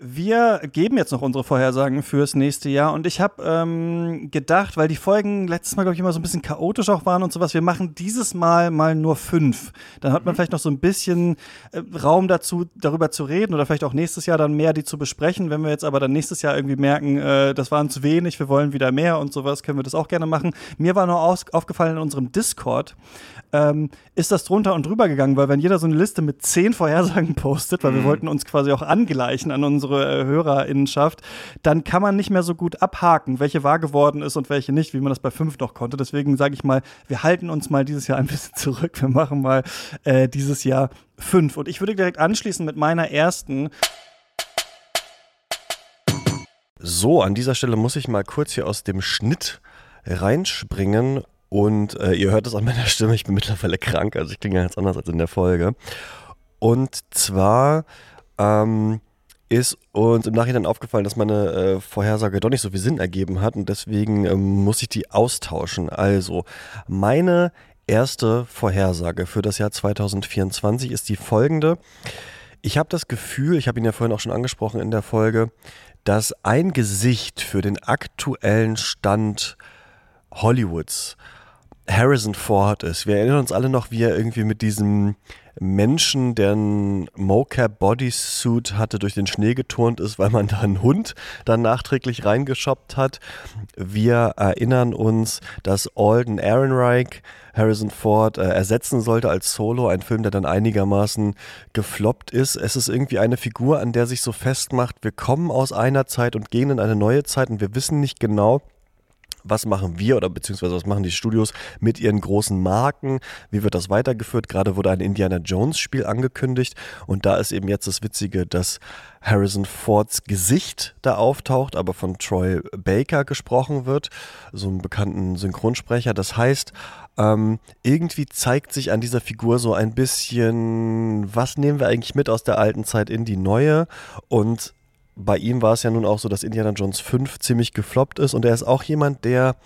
wir geben jetzt noch unsere Vorhersagen fürs nächste Jahr und ich habe ähm, gedacht, weil die Folgen letztes Mal, glaube ich, immer so ein bisschen chaotisch auch waren und sowas, wir machen dieses Mal mal nur fünf. Dann hat man mhm. vielleicht noch so ein bisschen äh, Raum dazu, darüber zu reden oder vielleicht auch nächstes Jahr dann mehr die zu besprechen. Wenn wir jetzt aber dann nächstes Jahr irgendwie merken, äh, das waren zu wenig, wir wollen wieder mehr und sowas, können wir das auch gerne machen. Mir war noch aufgefallen in unserem Discord, ähm, ist das drunter und drüber gegangen, weil wenn jeder so eine Liste mit zehn Vorhersagen postet, weil mhm. wir wollten uns quasi auch angleichen an unsere äh, Hörerinnenschaft, dann kann man nicht mehr so gut abhaken, welche wahr geworden ist und welche nicht, wie man das bei fünf noch konnte. Deswegen sage ich mal, wir halten uns mal dieses Jahr ein bisschen zurück. Wir machen mal äh, dieses Jahr fünf. Und ich würde direkt anschließen mit meiner ersten. So, an dieser Stelle muss ich mal kurz hier aus dem Schnitt reinspringen und äh, ihr hört es an meiner Stimme, ich bin mittlerweile krank, also ich klinge ganz anders als in der Folge. Und zwar ähm, ist uns im Nachhinein aufgefallen, dass meine äh, Vorhersage doch nicht so viel Sinn ergeben hat und deswegen ähm, muss ich die austauschen. Also, meine erste Vorhersage für das Jahr 2024 ist die folgende. Ich habe das Gefühl, ich habe ihn ja vorhin auch schon angesprochen in der Folge, dass ein Gesicht für den aktuellen Stand Hollywoods Harrison Ford ist. Wir erinnern uns alle noch, wie er irgendwie mit diesem Menschen, der ein Mocap Bodysuit hatte, durch den Schnee geturnt ist, weil man da einen Hund dann nachträglich reingeschoppt hat. Wir erinnern uns, dass Alden Ehrenreich Harrison Ford äh, ersetzen sollte als Solo, ein Film, der dann einigermaßen gefloppt ist. Es ist irgendwie eine Figur, an der sich so festmacht, wir kommen aus einer Zeit und gehen in eine neue Zeit und wir wissen nicht genau, was machen wir oder beziehungsweise was machen die Studios mit ihren großen Marken? Wie wird das weitergeführt? Gerade wurde ein Indiana Jones Spiel angekündigt und da ist eben jetzt das Witzige, dass Harrison Fords Gesicht da auftaucht, aber von Troy Baker gesprochen wird, so einem bekannten Synchronsprecher. Das heißt, ähm, irgendwie zeigt sich an dieser Figur so ein bisschen, was nehmen wir eigentlich mit aus der alten Zeit in die neue und bei ihm war es ja nun auch so, dass Indiana Jones 5 ziemlich gefloppt ist und er ist auch jemand, der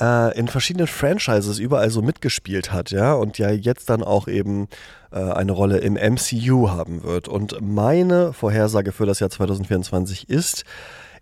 äh, in verschiedenen Franchises überall so mitgespielt hat, ja, und ja jetzt dann auch eben äh, eine Rolle im MCU haben wird. Und meine Vorhersage für das Jahr 2024 ist,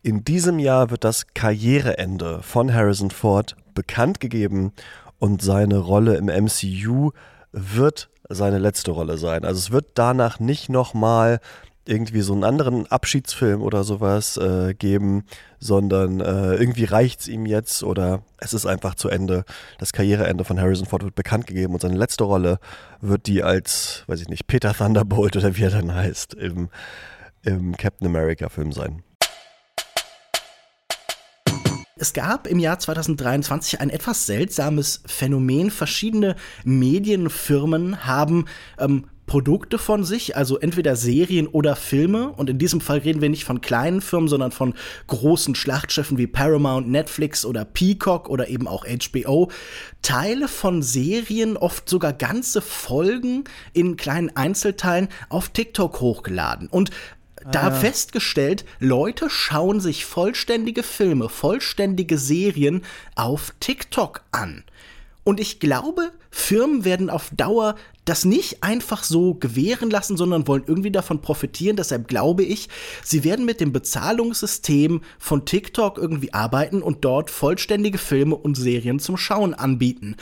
in diesem Jahr wird das Karriereende von Harrison Ford bekannt gegeben und seine Rolle im MCU wird seine letzte Rolle sein. Also es wird danach nicht nochmal irgendwie so einen anderen Abschiedsfilm oder sowas äh, geben, sondern äh, irgendwie es ihm jetzt oder es ist einfach zu Ende. Das Karriereende von Harrison Ford wird bekannt gegeben und seine letzte Rolle wird die als, weiß ich nicht, Peter Thunderbolt oder wie er dann heißt, im, im Captain America-Film sein. Es gab im Jahr 2023 ein etwas seltsames Phänomen. Verschiedene Medienfirmen haben ähm, Produkte von sich, also entweder Serien oder Filme. Und in diesem Fall reden wir nicht von kleinen Firmen, sondern von großen Schlachtschiffen wie Paramount, Netflix oder Peacock oder eben auch HBO. Teile von Serien, oft sogar ganze Folgen in kleinen Einzelteilen auf TikTok hochgeladen. Und da ah. festgestellt, Leute schauen sich vollständige Filme, vollständige Serien auf TikTok an. Und ich glaube, Firmen werden auf Dauer das nicht einfach so gewähren lassen, sondern wollen irgendwie davon profitieren. Deshalb glaube ich, sie werden mit dem Bezahlungssystem von TikTok irgendwie arbeiten und dort vollständige Filme und Serien zum Schauen anbieten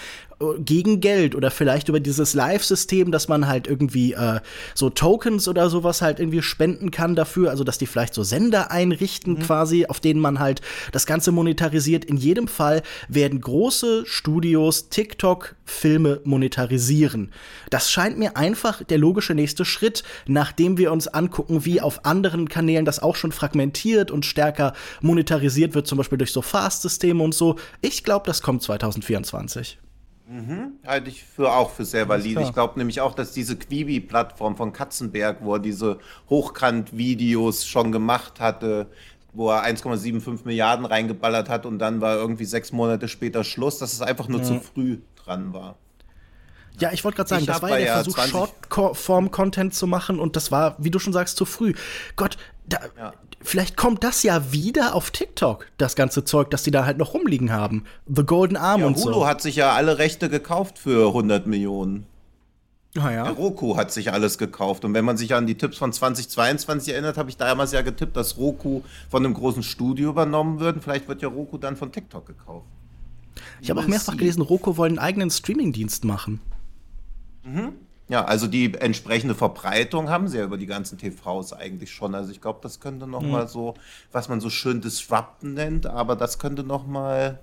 gegen Geld oder vielleicht über dieses Live-System, dass man halt irgendwie äh, so Tokens oder sowas halt irgendwie spenden kann dafür, also dass die vielleicht so Sender einrichten mhm. quasi, auf denen man halt das Ganze monetarisiert. In jedem Fall werden große Studios TikTok-Filme monetarisieren. Das scheint mir einfach der logische nächste Schritt, nachdem wir uns angucken, wie auf anderen Kanälen das auch schon fragmentiert und stärker monetarisiert wird, zum Beispiel durch so Fast-Systeme und so. Ich glaube, das kommt 2024. Mhm. Halte ich für auch für sehr valide. Ich glaube nämlich auch, dass diese Quibi-Plattform von Katzenberg, wo er diese Hochkant-Videos schon gemacht hatte, wo er 1,75 Milliarden reingeballert hat und dann war irgendwie sechs Monate später Schluss, dass es einfach nur ja. zu früh dran war. Ja, ich wollte gerade sagen, ich das war ja der Versuch, Shortform-Content zu machen und das war, wie du schon sagst, zu früh. Gott, da, ja. vielleicht kommt das ja wieder auf TikTok, das ganze Zeug, das die da halt noch rumliegen haben. The Golden Arm ja, und Hulu so. Hulu hat sich ja alle Rechte gekauft für 100 Millionen. Ah, ja. Der Roku hat sich alles gekauft. Und wenn man sich an die Tipps von 2022 erinnert, habe ich damals ja getippt, dass Roku von einem großen Studio übernommen wird. Vielleicht wird ja Roku dann von TikTok gekauft. Ich habe auch mehrfach gelesen, Roku wollen einen eigenen Streamingdienst machen. Mhm. Ja, also die entsprechende Verbreitung haben sie ja über die ganzen TVs eigentlich schon. Also ich glaube, das könnte noch mhm. mal so, was man so schön Disrupten nennt, aber das könnte noch mal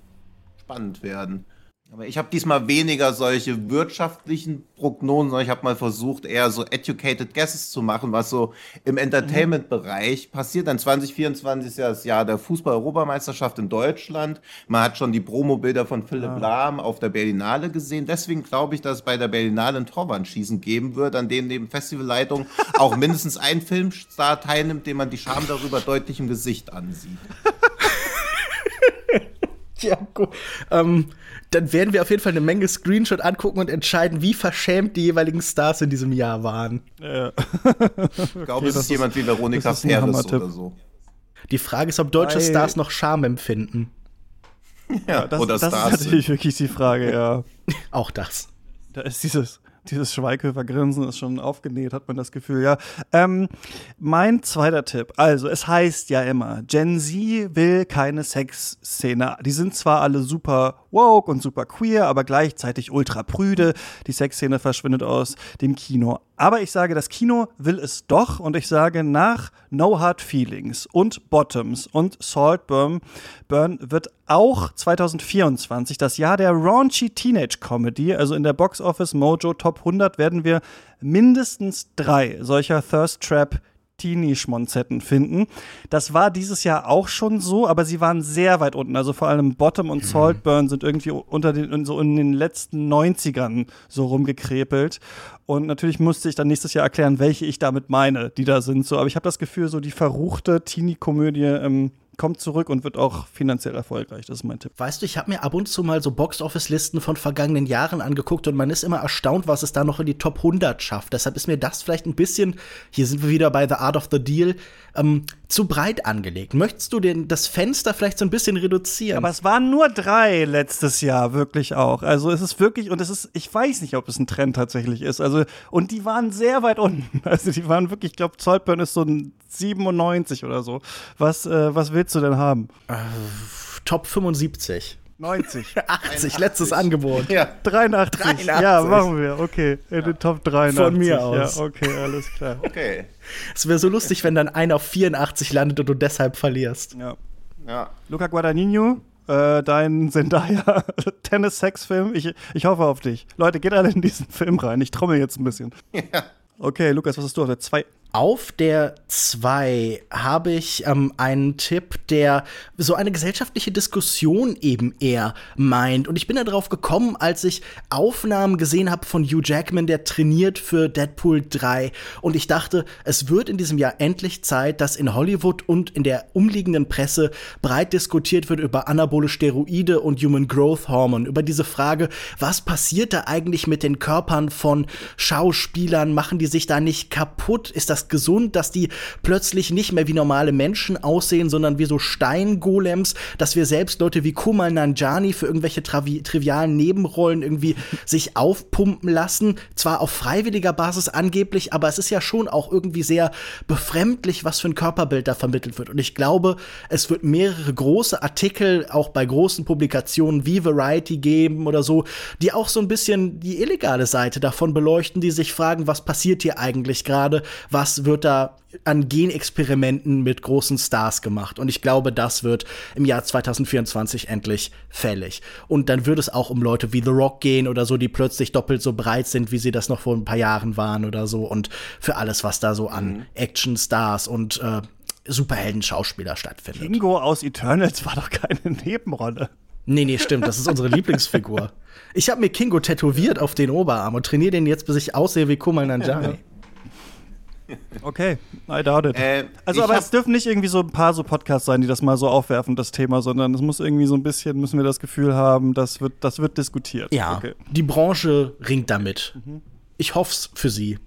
spannend werden. Aber ich habe diesmal weniger solche wirtschaftlichen Prognosen, sondern ich habe mal versucht, eher so educated guesses zu machen, was so im Entertainment-Bereich passiert. Dann 2024 ist ja das Jahr der Fußball-Europameisterschaft in Deutschland. Man hat schon die Promo-Bilder von Philipp ja. Lahm auf der Berlinale gesehen. Deswegen glaube ich, dass es bei der Berlinale ein Torwandschießen geben wird, an dem neben Festivalleitung auch mindestens ein Filmstar teilnimmt, dem man die Scham darüber deutlich im Gesicht ansieht. Ja, gut. Ähm, dann werden wir auf jeden Fall eine Menge Screenshot angucken und entscheiden, wie verschämt die jeweiligen Stars in diesem Jahr waren. Ja. ich glaube, okay, es ist jemand wie Veronika Ferris oder so. Die Frage ist, ob deutsche Weil, Stars noch Scham empfinden. Ja, das, oder das Stars ist natürlich wirklich die Frage, ja. Auch das. Da ist dieses dieses Schweighöfer-Grinsen ist schon aufgenäht, hat man das Gefühl, ja. Ähm, mein zweiter Tipp. Also, es heißt ja immer, Gen Z will keine Sexszene. Die sind zwar alle super woke und super queer, aber gleichzeitig ultra prüde. Die Sexszene verschwindet aus dem Kino. Aber ich sage, das Kino will es doch. Und ich sage, nach No Hard Feelings und Bottoms und Saltburn Burn wird auch 2024 das Jahr der raunchy Teenage Comedy, also in der Box Office Mojo Top 100 werden wir mindestens drei solcher Thirst Trap Teenie-Schmonzetten finden. Das war dieses Jahr auch schon so, aber sie waren sehr weit unten. Also vor allem Bottom und mhm. Saltburn sind irgendwie unter den, so in den letzten 90ern so rumgekrepelt. Und natürlich musste ich dann nächstes Jahr erklären, welche ich damit meine, die da sind. So, aber ich habe das Gefühl, so die verruchte Teenie-Komödie ähm, kommt zurück und wird auch finanziell erfolgreich. Das ist mein Tipp. Weißt du, ich habe mir ab und zu mal so Box-Office-Listen von vergangenen Jahren angeguckt und man ist immer erstaunt, was es da noch in die Top 100 schafft. Deshalb ist mir das vielleicht ein bisschen, hier sind wir wieder bei The Art of the Deal, ähm, zu breit angelegt. Möchtest du den, das Fenster vielleicht so ein bisschen reduzieren? Aber es waren nur drei letztes Jahr, wirklich auch. Also es ist wirklich, und es ist, ich weiß nicht, ob es ein Trend tatsächlich ist. Also, und die waren sehr weit unten. Also die waren wirklich, ich glaube, Zollburn ist so ein 97 oder so. Was, äh, was willst du denn haben? Äh, Top 75. 90. 80, letztes Angebot. Ja. 83. 83. Ja, machen wir. Okay. In den Top 83. Von mir aus. Ja, okay, alles klar. Okay. Es wäre so lustig, wenn dann einer auf 84 landet und du deshalb verlierst. Ja. Ja. Luca Guadagnino, äh, dein Zendaya Tennis-Sex-Film. Ich, ich hoffe auf dich. Leute, geht alle in diesen Film rein. Ich trommel jetzt ein bisschen. Ja. Okay, Lukas, was hast du auf der 2? Auf der 2 habe ich ähm, einen Tipp, der so eine gesellschaftliche Diskussion eben eher meint. Und ich bin da drauf gekommen, als ich Aufnahmen gesehen habe von Hugh Jackman, der trainiert für Deadpool 3. Und ich dachte, es wird in diesem Jahr endlich Zeit, dass in Hollywood und in der umliegenden Presse breit diskutiert wird über anabole Steroide und Human Growth Hormone. Über diese Frage, was passiert da eigentlich mit den Körpern von Schauspielern? Machen die sich da nicht kaputt? Ist das gesund, dass die plötzlich nicht mehr wie normale Menschen aussehen, sondern wie so Steingolems, dass wir selbst Leute wie Kumal Nanjani für irgendwelche trivialen Nebenrollen irgendwie sich aufpumpen lassen. Zwar auf freiwilliger Basis angeblich, aber es ist ja schon auch irgendwie sehr befremdlich, was für ein Körperbild da vermittelt wird. Und ich glaube, es wird mehrere große Artikel auch bei großen Publikationen wie Variety geben oder so, die auch so ein bisschen die illegale Seite davon beleuchten, die sich fragen, was passiert hier eigentlich gerade? Was was wird da an Genexperimenten mit großen Stars gemacht. Und ich glaube, das wird im Jahr 2024 endlich fällig. Und dann wird es auch um Leute wie The Rock gehen oder so, die plötzlich doppelt so breit sind, wie sie das noch vor ein paar Jahren waren oder so. Und für alles, was da so an mhm. Action-Stars und äh, Superhelden-Schauspieler stattfindet. Kingo aus Eternals war doch keine Nebenrolle. Nee, nee, stimmt, das ist unsere Lieblingsfigur. Ich habe mir Kingo tätowiert auf den Oberarm und trainiere den jetzt, bis ich aussehe wie Kumal Nanjani. Okay, I doubt it. Äh, also, aber es dürfen nicht irgendwie so ein paar so Podcasts sein, die das mal so aufwerfen, das Thema, sondern es muss irgendwie so ein bisschen, müssen wir das Gefühl haben, das wird, das wird diskutiert. Ja, Okay. die Branche ringt damit. Ich hoff's für sie.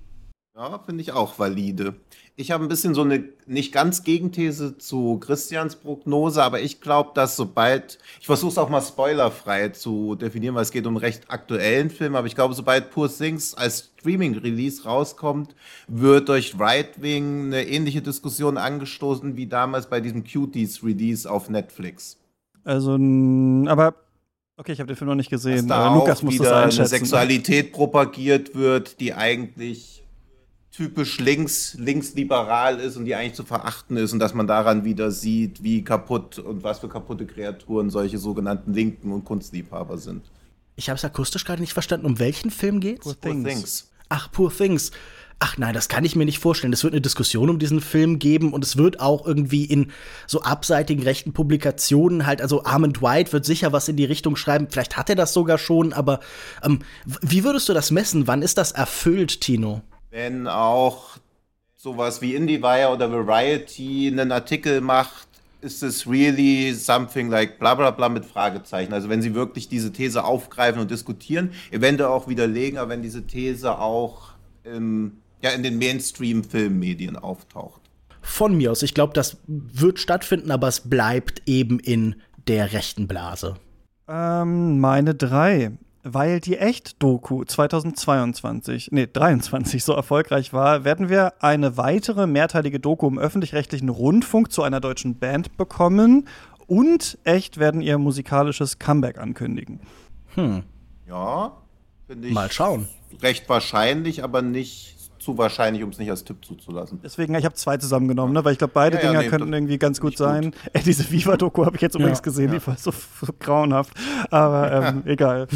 Ja, finde ich auch valide. Ich habe ein bisschen so eine nicht ganz Gegenthese zu Christians Prognose, aber ich glaube, dass sobald, ich versuche es auch mal spoilerfrei zu definieren, weil es geht um einen recht aktuellen Film, aber ich glaube, sobald Poor Things als Streaming-Release rauskommt, wird durch Right Wing eine ähnliche Diskussion angestoßen wie damals bei diesem Cuties-Release auf Netflix. Also, aber, okay, ich habe den Film noch nicht Dass gesehen. da Äh, Lukas muss das wieder eine einschätzen. Sexualität propagiert wird, die eigentlich typisch links, linksliberal ist und die eigentlich zu verachten ist und dass man daran wieder sieht, wie kaputt und was für kaputte Kreaturen solche sogenannten Linken und Kunstliebhaber sind. Ich habe es akustisch gerade nicht verstanden. Um welchen Film geht's? Poor Poor Things. Things. Ach, Poor Things. Ach nein, das kann ich mir nicht vorstellen. Es wird eine Diskussion um diesen Film geben und es wird auch irgendwie in so abseitigen rechten Publikationen halt, also Armand White wird sicher was in die Richtung schreiben. Vielleicht hat er das sogar schon, aber ähm, wie würdest du das messen? Wann ist das erfüllt, Tino? Wenn auch sowas wie IndieWire oder Variety einen Artikel macht, ist es really something like bla bla bla mit Fragezeichen. Also wenn sie wirklich diese These aufgreifen und diskutieren, eventuell auch widerlegen, aber wenn diese These auch im, ja, in den Mainstream-Filmmedien auftaucht. Von mir aus, ich glaube, das wird stattfinden, aber es bleibt eben in der rechten Blase. Ähm, meine drei. Weil die Echt-Doku 2022, nee, 23 so erfolgreich war, werden wir eine weitere mehrteilige Doku im öffentlich-rechtlichen Rundfunk zu einer deutschen Band bekommen und Echt werden ihr musikalisches Comeback ankündigen. Ja, finde ich Mal schauen. recht wahrscheinlich, aber nicht zu wahrscheinlich, um es nicht als Tipp zuzulassen. Deswegen, ich habe zwei zusammengenommen, ne? weil ich glaube, beide Ja, ja, Dinger nee, könnten irgendwie ganz gut sein. Äh, diese Viva-Doku habe ich jetzt übrigens gesehen, die war so, so grauenhaft. Aber ähm, egal.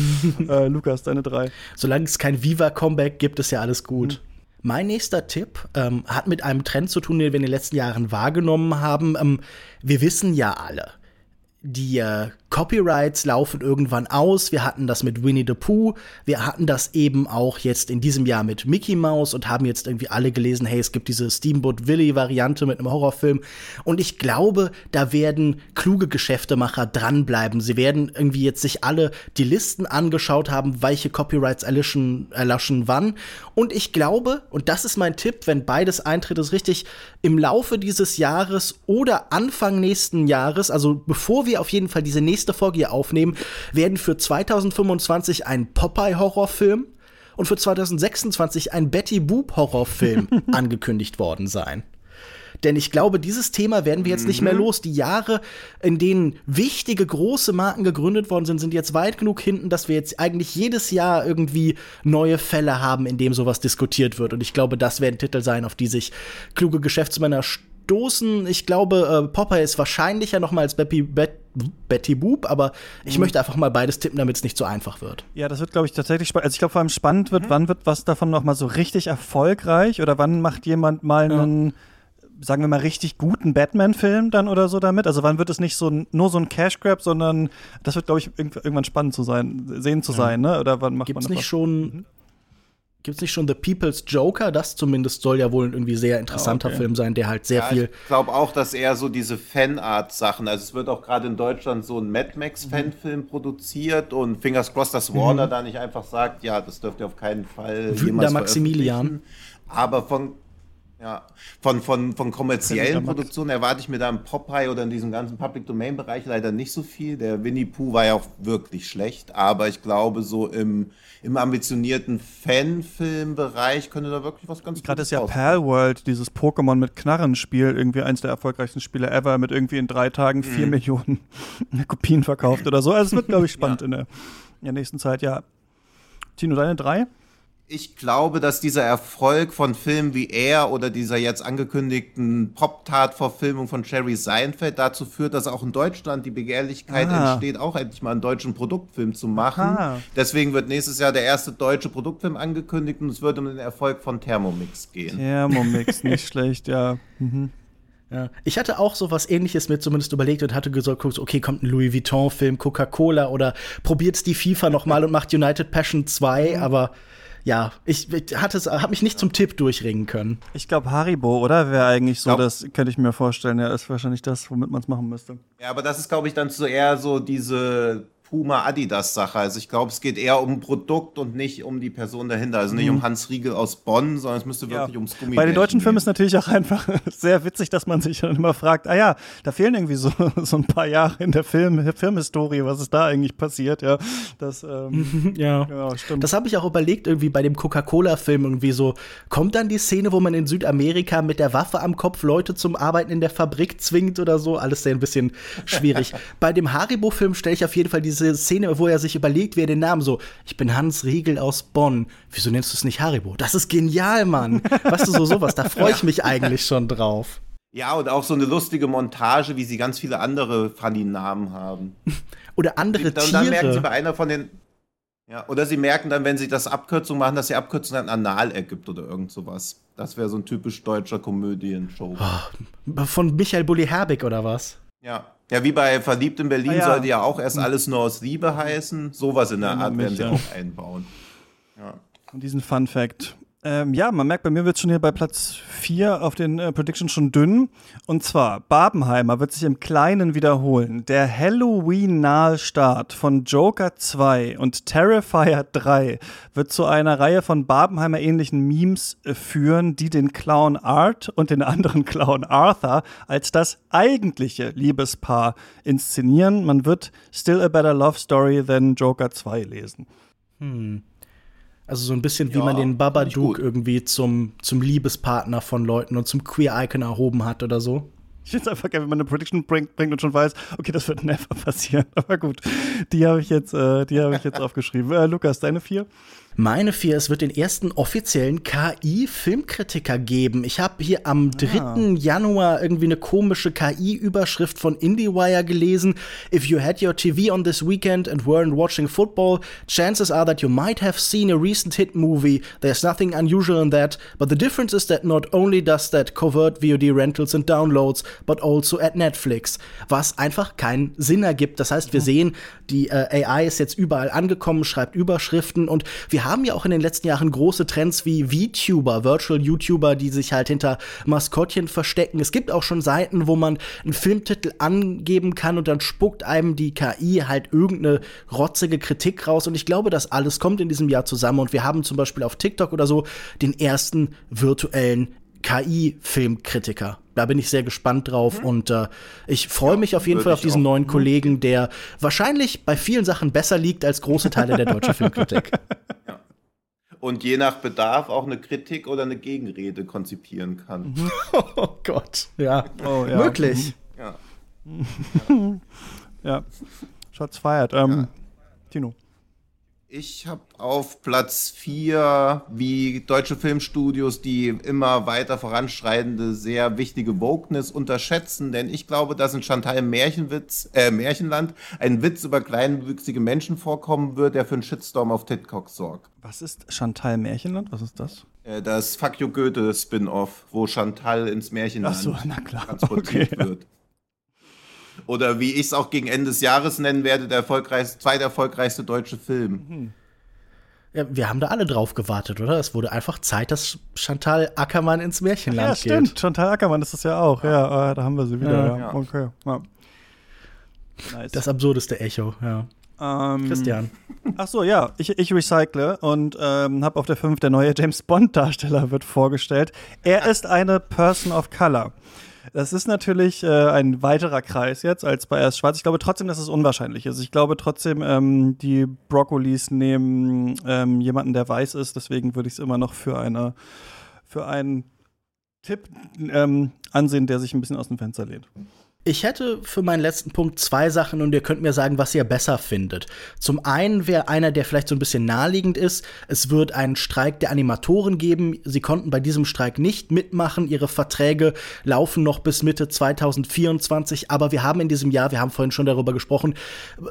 äh, Lukas, deine drei. Solange es kein Viva-Comeback gibt, ist ja alles gut. Mein nächster Tipp ähm, hat mit einem Trend zu tun, den wir in den letzten Jahren wahrgenommen haben. Ähm, wir wissen ja alle, die äh, Copyrights laufen irgendwann aus. Wir hatten das mit Winnie the Pooh. Wir hatten das eben auch jetzt in diesem Jahr mit Mickey Mouse und haben jetzt irgendwie alle gelesen, hey, es gibt diese Steamboat Willie Variante mit einem Horrorfilm. Und ich glaube, da werden kluge Geschäftemacher dranbleiben. Sie werden irgendwie jetzt sich alle die Listen angeschaut haben, welche Copyrights erlischen, erlaschen wann. Und ich glaube, und das ist mein Tipp, wenn beides eintritt, ist richtig, im Laufe dieses Jahres oder Anfang nächsten Jahres, also bevor wir auf jeden Fall diese nächste Folge hier aufnehmen, werden für 2025 ein Popeye-Horrorfilm und für 2026 ein Betty Boop-Horrorfilm angekündigt worden sein. Denn ich glaube, dieses Thema werden wir jetzt nicht mehr los. Die Jahre, in denen wichtige, große Marken gegründet worden sind, sind jetzt weit genug hinten, dass wir jetzt eigentlich jedes Jahr irgendwie neue Fälle haben, in dem sowas diskutiert wird. Und ich glaube, das werden Titel sein, auf die sich kluge Geschäftsmänner stoßen. Ich glaube, äh, Popeye ist wahrscheinlicher noch mal als Betty, Bet, Betty Boop, aber ich möchte einfach mal beides tippen, damit es nicht so einfach wird. Ja, das wird, glaube ich, tatsächlich spannend. Also ich glaube, vor allem spannend wird, wann wird was davon noch mal so richtig erfolgreich oder wann macht jemand mal einen, sagen wir mal, richtig guten Batman-Film dann oder so damit? Also wann wird es nicht so nur so ein Cash-Grab, sondern das wird, glaube ich, irgend- irgendwann spannend zu sein, sehen zu sein, ne? Oder wann macht Gibt's man nicht was? schon. Gibt's nicht schon The People's Joker? Das zumindest soll ja wohl ein irgendwie sehr interessanter Ah, okay. Film sein, der halt sehr Ja, viel. ich glaube auch, dass eher so diese Fanart-Sachen, also es wird auch gerade in Deutschland so ein Mad Max-Fanfilm produziert und fingers crossed, dass Warner da nicht einfach sagt, ja, das dürft ihr auf keinen Fall Wütender jemals Maximilian. Aber von, ja, von, von, von kommerziellen. Produktionen erwarte ich mir da im Popeye oder in diesem ganzen Public-Domain-Bereich leider nicht so viel. Der Winnie Pooh war ja auch wirklich schlecht, aber ich glaube, so im, im ambitionierten Fanfilm-Bereich könnte da wirklich was ganz Gerade ist ja. Pal World, dieses Pokémon mit Knarren-Spiel, irgendwie eins der erfolgreichsten Spiele ever, mit irgendwie in drei Tagen vier Mhm. Millionen Kopien verkauft oder so. Also es wird, glaube ich, spannend in, der, in der nächsten Zeit, ja. Tino, deine drei? Ich glaube, dass dieser Erfolg von Filmen wie Air oder dieser jetzt angekündigten Pop-Tart-Verfilmung von Jerry Seinfeld dazu führt, dass auch in Deutschland die Begehrlichkeit Ah. entsteht, auch endlich mal einen deutschen Produktfilm zu machen. Aha. Deswegen wird nächstes Jahr der erste deutsche Produktfilm angekündigt und es wird um den Erfolg von Thermomix gehen. Thermomix, nicht schlecht, ja. Mhm. Ja. Ich hatte auch so was ähnliches mir zumindest überlegt und hatte gesagt, okay, kommt ein Louis Vuitton-Film, Coca-Cola oder probiert's die FIFA nochmal und macht United Passion 2, mhm. aber ja, ich, ich hatte es, habe mich nicht zum Tipp durchringen können. Ich glaube Haribo, oder? Wäre eigentlich so, das könnte ich mir vorstellen. Ja, ist wahrscheinlich das, womit man es machen müsste. Ja, aber das ist, glaube ich, dann so eher so diese Puma-Adidas-Sache. Also ich glaube, es geht eher um Produkt und nicht um die Person dahinter. Also nicht mhm. um Hans Riegel aus Bonn, sondern es müsste wirklich ja. ums Gummibärchen Bei den deutschen Filmen ist natürlich auch einfach sehr witzig, dass man sich dann immer fragt, ah ja, da fehlen irgendwie so, so ein paar Jahre in der Film, Filmhistorie, was ist da eigentlich passiert, ja. Das, ähm, ja. ja, stimmt. Das habe ich auch überlegt, irgendwie bei dem Coca-Cola-Film irgendwie so, kommt dann die Szene, wo man in Südamerika mit der Waffe am Kopf Leute zum Arbeiten in der Fabrik zwingt oder so? Alles sehr ein bisschen schwierig. bei dem Haribo-Film stelle ich auf jeden Fall diese diese Szene, wo er sich überlegt, wer den Namen so, ich bin Hans Riegel aus Bonn. Wieso nennst du es nicht Haribo? Das ist genial, Mann. weißt du, so sowas, da freue ich mich eigentlich schon drauf. Ja, und auch so eine lustige Montage, wie sie ganz viele andere Funny-Namen haben. oder andere und dann, Tiere. Und dann merken sie bei einer von den ja, oder sie merken dann, wenn sie das Abkürzung machen, dass die Abkürzung ein Anal ergibt oder irgend sowas. Das wäre so ein typisch deutscher Komödien-Show. Oh, von Michael Bulli Herbig oder was? Ja. Ja, wie bei Verliebt in Berlin ah, ja. sollte ja auch erst alles nur aus Liebe heißen. Sowas in der Art werden sie auch einbauen. Ja. Und diesen Fun Fact ähm, ja, man merkt, bei mir wird es schon hier bei Platz 4 auf den äh, Predictions schon dünn. Und zwar, Barbenheimer wird sich im Kleinen wiederholen. Der Halloween-nahe Start von Joker 2 und Terrifier 3 wird zu einer Reihe von Barbenheimer-ähnlichen Memes äh, führen, die den Clown Art und den anderen Clown Arthur als das eigentliche Liebespaar inszenieren. Man wird Still a Better Love Story than Joker 2 lesen. Hm. Also so ein bisschen wie ja, man den Babadook irgendwie zum, zum Liebespartner von Leuten und zum Queer-Icon erhoben hat oder so. Ich finde es einfach geil, wenn man eine Prediction bringt, bringt und schon weiß, okay, das wird never passieren. Aber gut, die habe ich jetzt, äh, die habe ich jetzt aufgeschrieben. Äh, Lukas, deine vier? Meine vier, es wird den ersten offiziellen KI-Filmkritiker geben. Ich habe hier am 3. Ah. Januar irgendwie eine komische KI-Überschrift von IndieWire gelesen. If you had your TV on this weekend and weren't watching football, chances are that you might have seen a recent hit movie. There's nothing unusual in that, but the difference is that not only does that covert VOD rentals and downloads, but also at Netflix. Was einfach keinen Sinn ergibt. Das heißt, wir sehen, die äh, AI ist jetzt überall angekommen, schreibt Überschriften und wir wir haben ja auch in den letzten Jahren große Trends wie VTuber, Virtual YouTuber, die sich halt hinter Maskottchen verstecken. Es gibt auch schon Seiten, wo man einen Filmtitel angeben kann und dann spuckt einem die KI halt irgendeine rotzige Kritik raus. Und ich glaube, das alles kommt in diesem Jahr zusammen. Und wir haben zum Beispiel auf TikTok oder so den ersten virtuellen KI-Filmkritiker. Da bin ich sehr gespannt drauf mhm. und äh, ich freue mich auf jeden Fall auf diesen neuen Kollegen, der wahrscheinlich bei vielen Sachen besser liegt als große Teile der deutschen Filmkritik. Ja. Und je nach Bedarf auch eine Kritik oder eine Gegenrede konzipieren kann. Mhm. Oh Gott, ja. Oh, ja. Möglich. Ja. Ja. ja. Shots feiert. Ähm, ja. Tino. Ich habe auf Platz 4, wie deutsche Filmstudios, die immer weiter voranschreitende, sehr wichtige Wokeness unterschätzen, denn ich glaube, dass in Chantal Märchenwitz, äh, Märchenland ein Witz über kleinwüchsige Menschen vorkommen wird, der für einen Shitstorm auf TikTok sorgt. Was ist Chantal Märchenland? Was ist das? Äh, das Fuck You Goethe Spin-off, wo Chantal ins Märchenland so, transportiert okay. wird. Oder wie ich es auch gegen Ende des Jahres nennen werde, der erfolgreichste, zweiterfolgreichste deutsche Film. Mhm. Ja, wir haben da alle drauf gewartet, oder? Es wurde einfach Zeit, dass Chantal Ackermann ins Märchenland ja, stimmt. geht. Chantal Ackermann ist das ja auch. Ja, ja da haben wir sie wieder. Ja. ja. Okay. Ja. Nice. Das absurdeste Echo, ja. Ähm, Christian. Ach so, ja, ich, ich recycle und ähm, habe auf der 5 der neue James Bond-Darsteller wird vorgestellt. Er ist eine Person of Color. Das ist natürlich äh, ein weiterer Kreis jetzt als bei erst Schwarz. Ich glaube trotzdem, dass es unwahrscheinlich ist. Ich glaube trotzdem, ähm, die Broccolis nehmen ähm, jemanden, der weiß ist. Deswegen würde ich es immer noch für eine für einen Tipp ähm, ansehen, der sich ein bisschen aus dem Fenster lehnt. Ich hätte für meinen letzten Punkt zwei Sachen und ihr könnt mir sagen, was ihr besser findet. Zum einen wäre einer, der vielleicht so ein bisschen naheliegend ist. Es wird einen Streik der Animatoren geben. Sie konnten bei diesem Streik nicht mitmachen. Ihre Verträge laufen noch bis Mitte 2024. Aber wir haben in diesem Jahr, wir haben vorhin schon darüber gesprochen,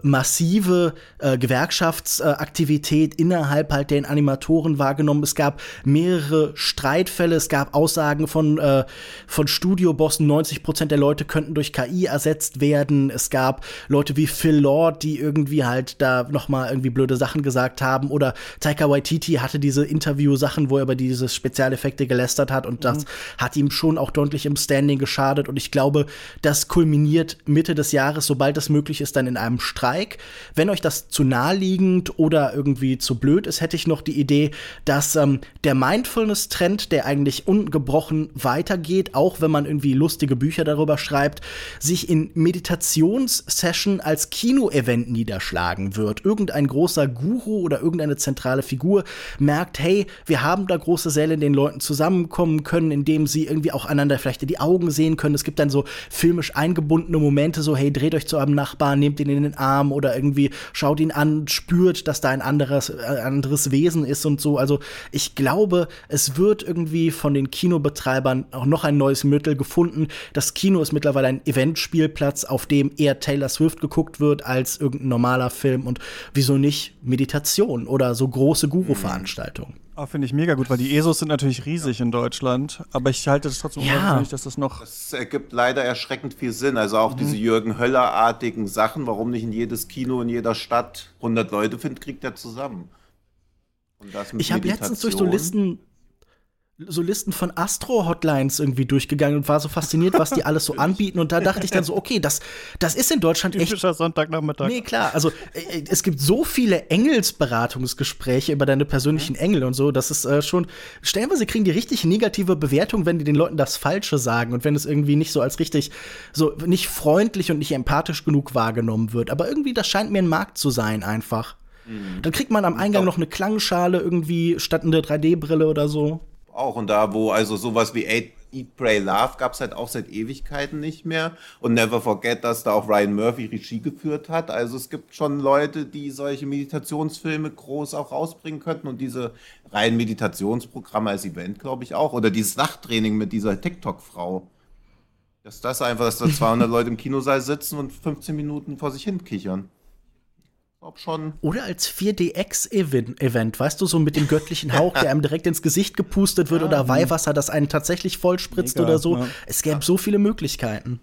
massive äh, Gewerkschaftsaktivität innerhalb halt der Animatoren wahrgenommen. Es gab mehrere Streitfälle. Es gab Aussagen von, äh, von Studiobossen. 90 Prozent der Leute könnten durch KI ersetzt werden. Es gab Leute wie Phil Lord, die irgendwie halt da noch mal irgendwie blöde Sachen gesagt haben. Oder Taika Waititi hatte diese Interview-Sachen, wo er über diese Spezialeffekte gelästert hat. Und mhm. das hat ihm schon auch deutlich im Standing geschadet. Und ich glaube, das kulminiert Mitte des Jahres, sobald es möglich ist, dann in einem Streik. Wenn euch das zu naheliegend oder irgendwie zu blöd ist, hätte ich noch die Idee, dass ähm, der Mindfulness-Trend, der eigentlich ungebrochen weitergeht, auch wenn man irgendwie lustige Bücher darüber schreibt, sich in Meditationssession als Kino-Event niederschlagen wird. Irgendein großer Guru oder irgendeine zentrale Figur merkt, hey, wir haben da große Säle, in denen Leuten zusammenkommen können, indem sie irgendwie auch einander vielleicht in die Augen sehen können. Es gibt dann so filmisch eingebundene Momente, so, hey, dreht euch zu eurem Nachbarn, nehmt ihn in den Arm oder irgendwie schaut ihn an, spürt, dass da ein anderes, äh, anderes Wesen ist und so. Also ich glaube, es wird irgendwie von den Kinobetreibern auch noch ein neues Mittel gefunden. Das Kino ist mittlerweile ein Eventspielplatz, auf dem eher Taylor Swift geguckt wird als irgendein normaler Film und wieso nicht Meditation oder so große Guru-Veranstaltungen. Oh, Finde ich mega gut, weil die ESOs sind natürlich riesig in Deutschland, aber ich halte es trotzdem ja. unglaublich, dass das noch. Das ergibt leider erschreckend viel Sinn. Also auch mhm. diese Jürgen Höller-artigen Sachen, warum nicht in jedes Kino in jeder Stadt 100 Leute findet, kriegt er zusammen. ich habe letztens durch so Listen so Listen von Astro-Hotlines irgendwie durchgegangen und war so fasziniert, was die alles so anbieten. Und da dachte ich dann so, okay, das, das ist in Deutschland echt. Typischer Sonntagnachmittag. Nee, klar. Also äh, es gibt so viele Engelsberatungsgespräche über deine persönlichen mhm. Engel und so. Das ist äh, schon. Stellenweise kriegen die richtig negative Bewertung, wenn die den Leuten das Falsche sagen und wenn es irgendwie nicht so als richtig, so nicht freundlich und nicht empathisch genug wahrgenommen wird. Aber irgendwie, das scheint mir ein Markt zu sein, einfach. Mhm. Dann kriegt man am Eingang noch eine Klangschale irgendwie statt eine 3D-Brille oder so auch. Und da, wo also sowas wie Eat, Eat Pray, Love gab es halt auch seit Ewigkeiten nicht mehr. Und Never Forget, dass da auch Ryan Murphy Regie geführt hat. Also es gibt schon Leute, die solche Meditationsfilme groß auch rausbringen könnten. Und diese reinen Meditationsprogramme als Event, glaube ich, auch. Oder dieses Nachttraining mit dieser TikTok-Frau. Dass das einfach, dass da 200 Leute im Kinosaal sitzen und 15 Minuten vor sich hin kichern glaube schon. Oder als 4DX-Event, weißt du, so mit dem göttlichen Hauch, der einem direkt ins Gesicht gepustet wird ja, oder Weihwasser, das einen tatsächlich vollspritzt mega, oder so. Ja. Es gäbe so viele Möglichkeiten.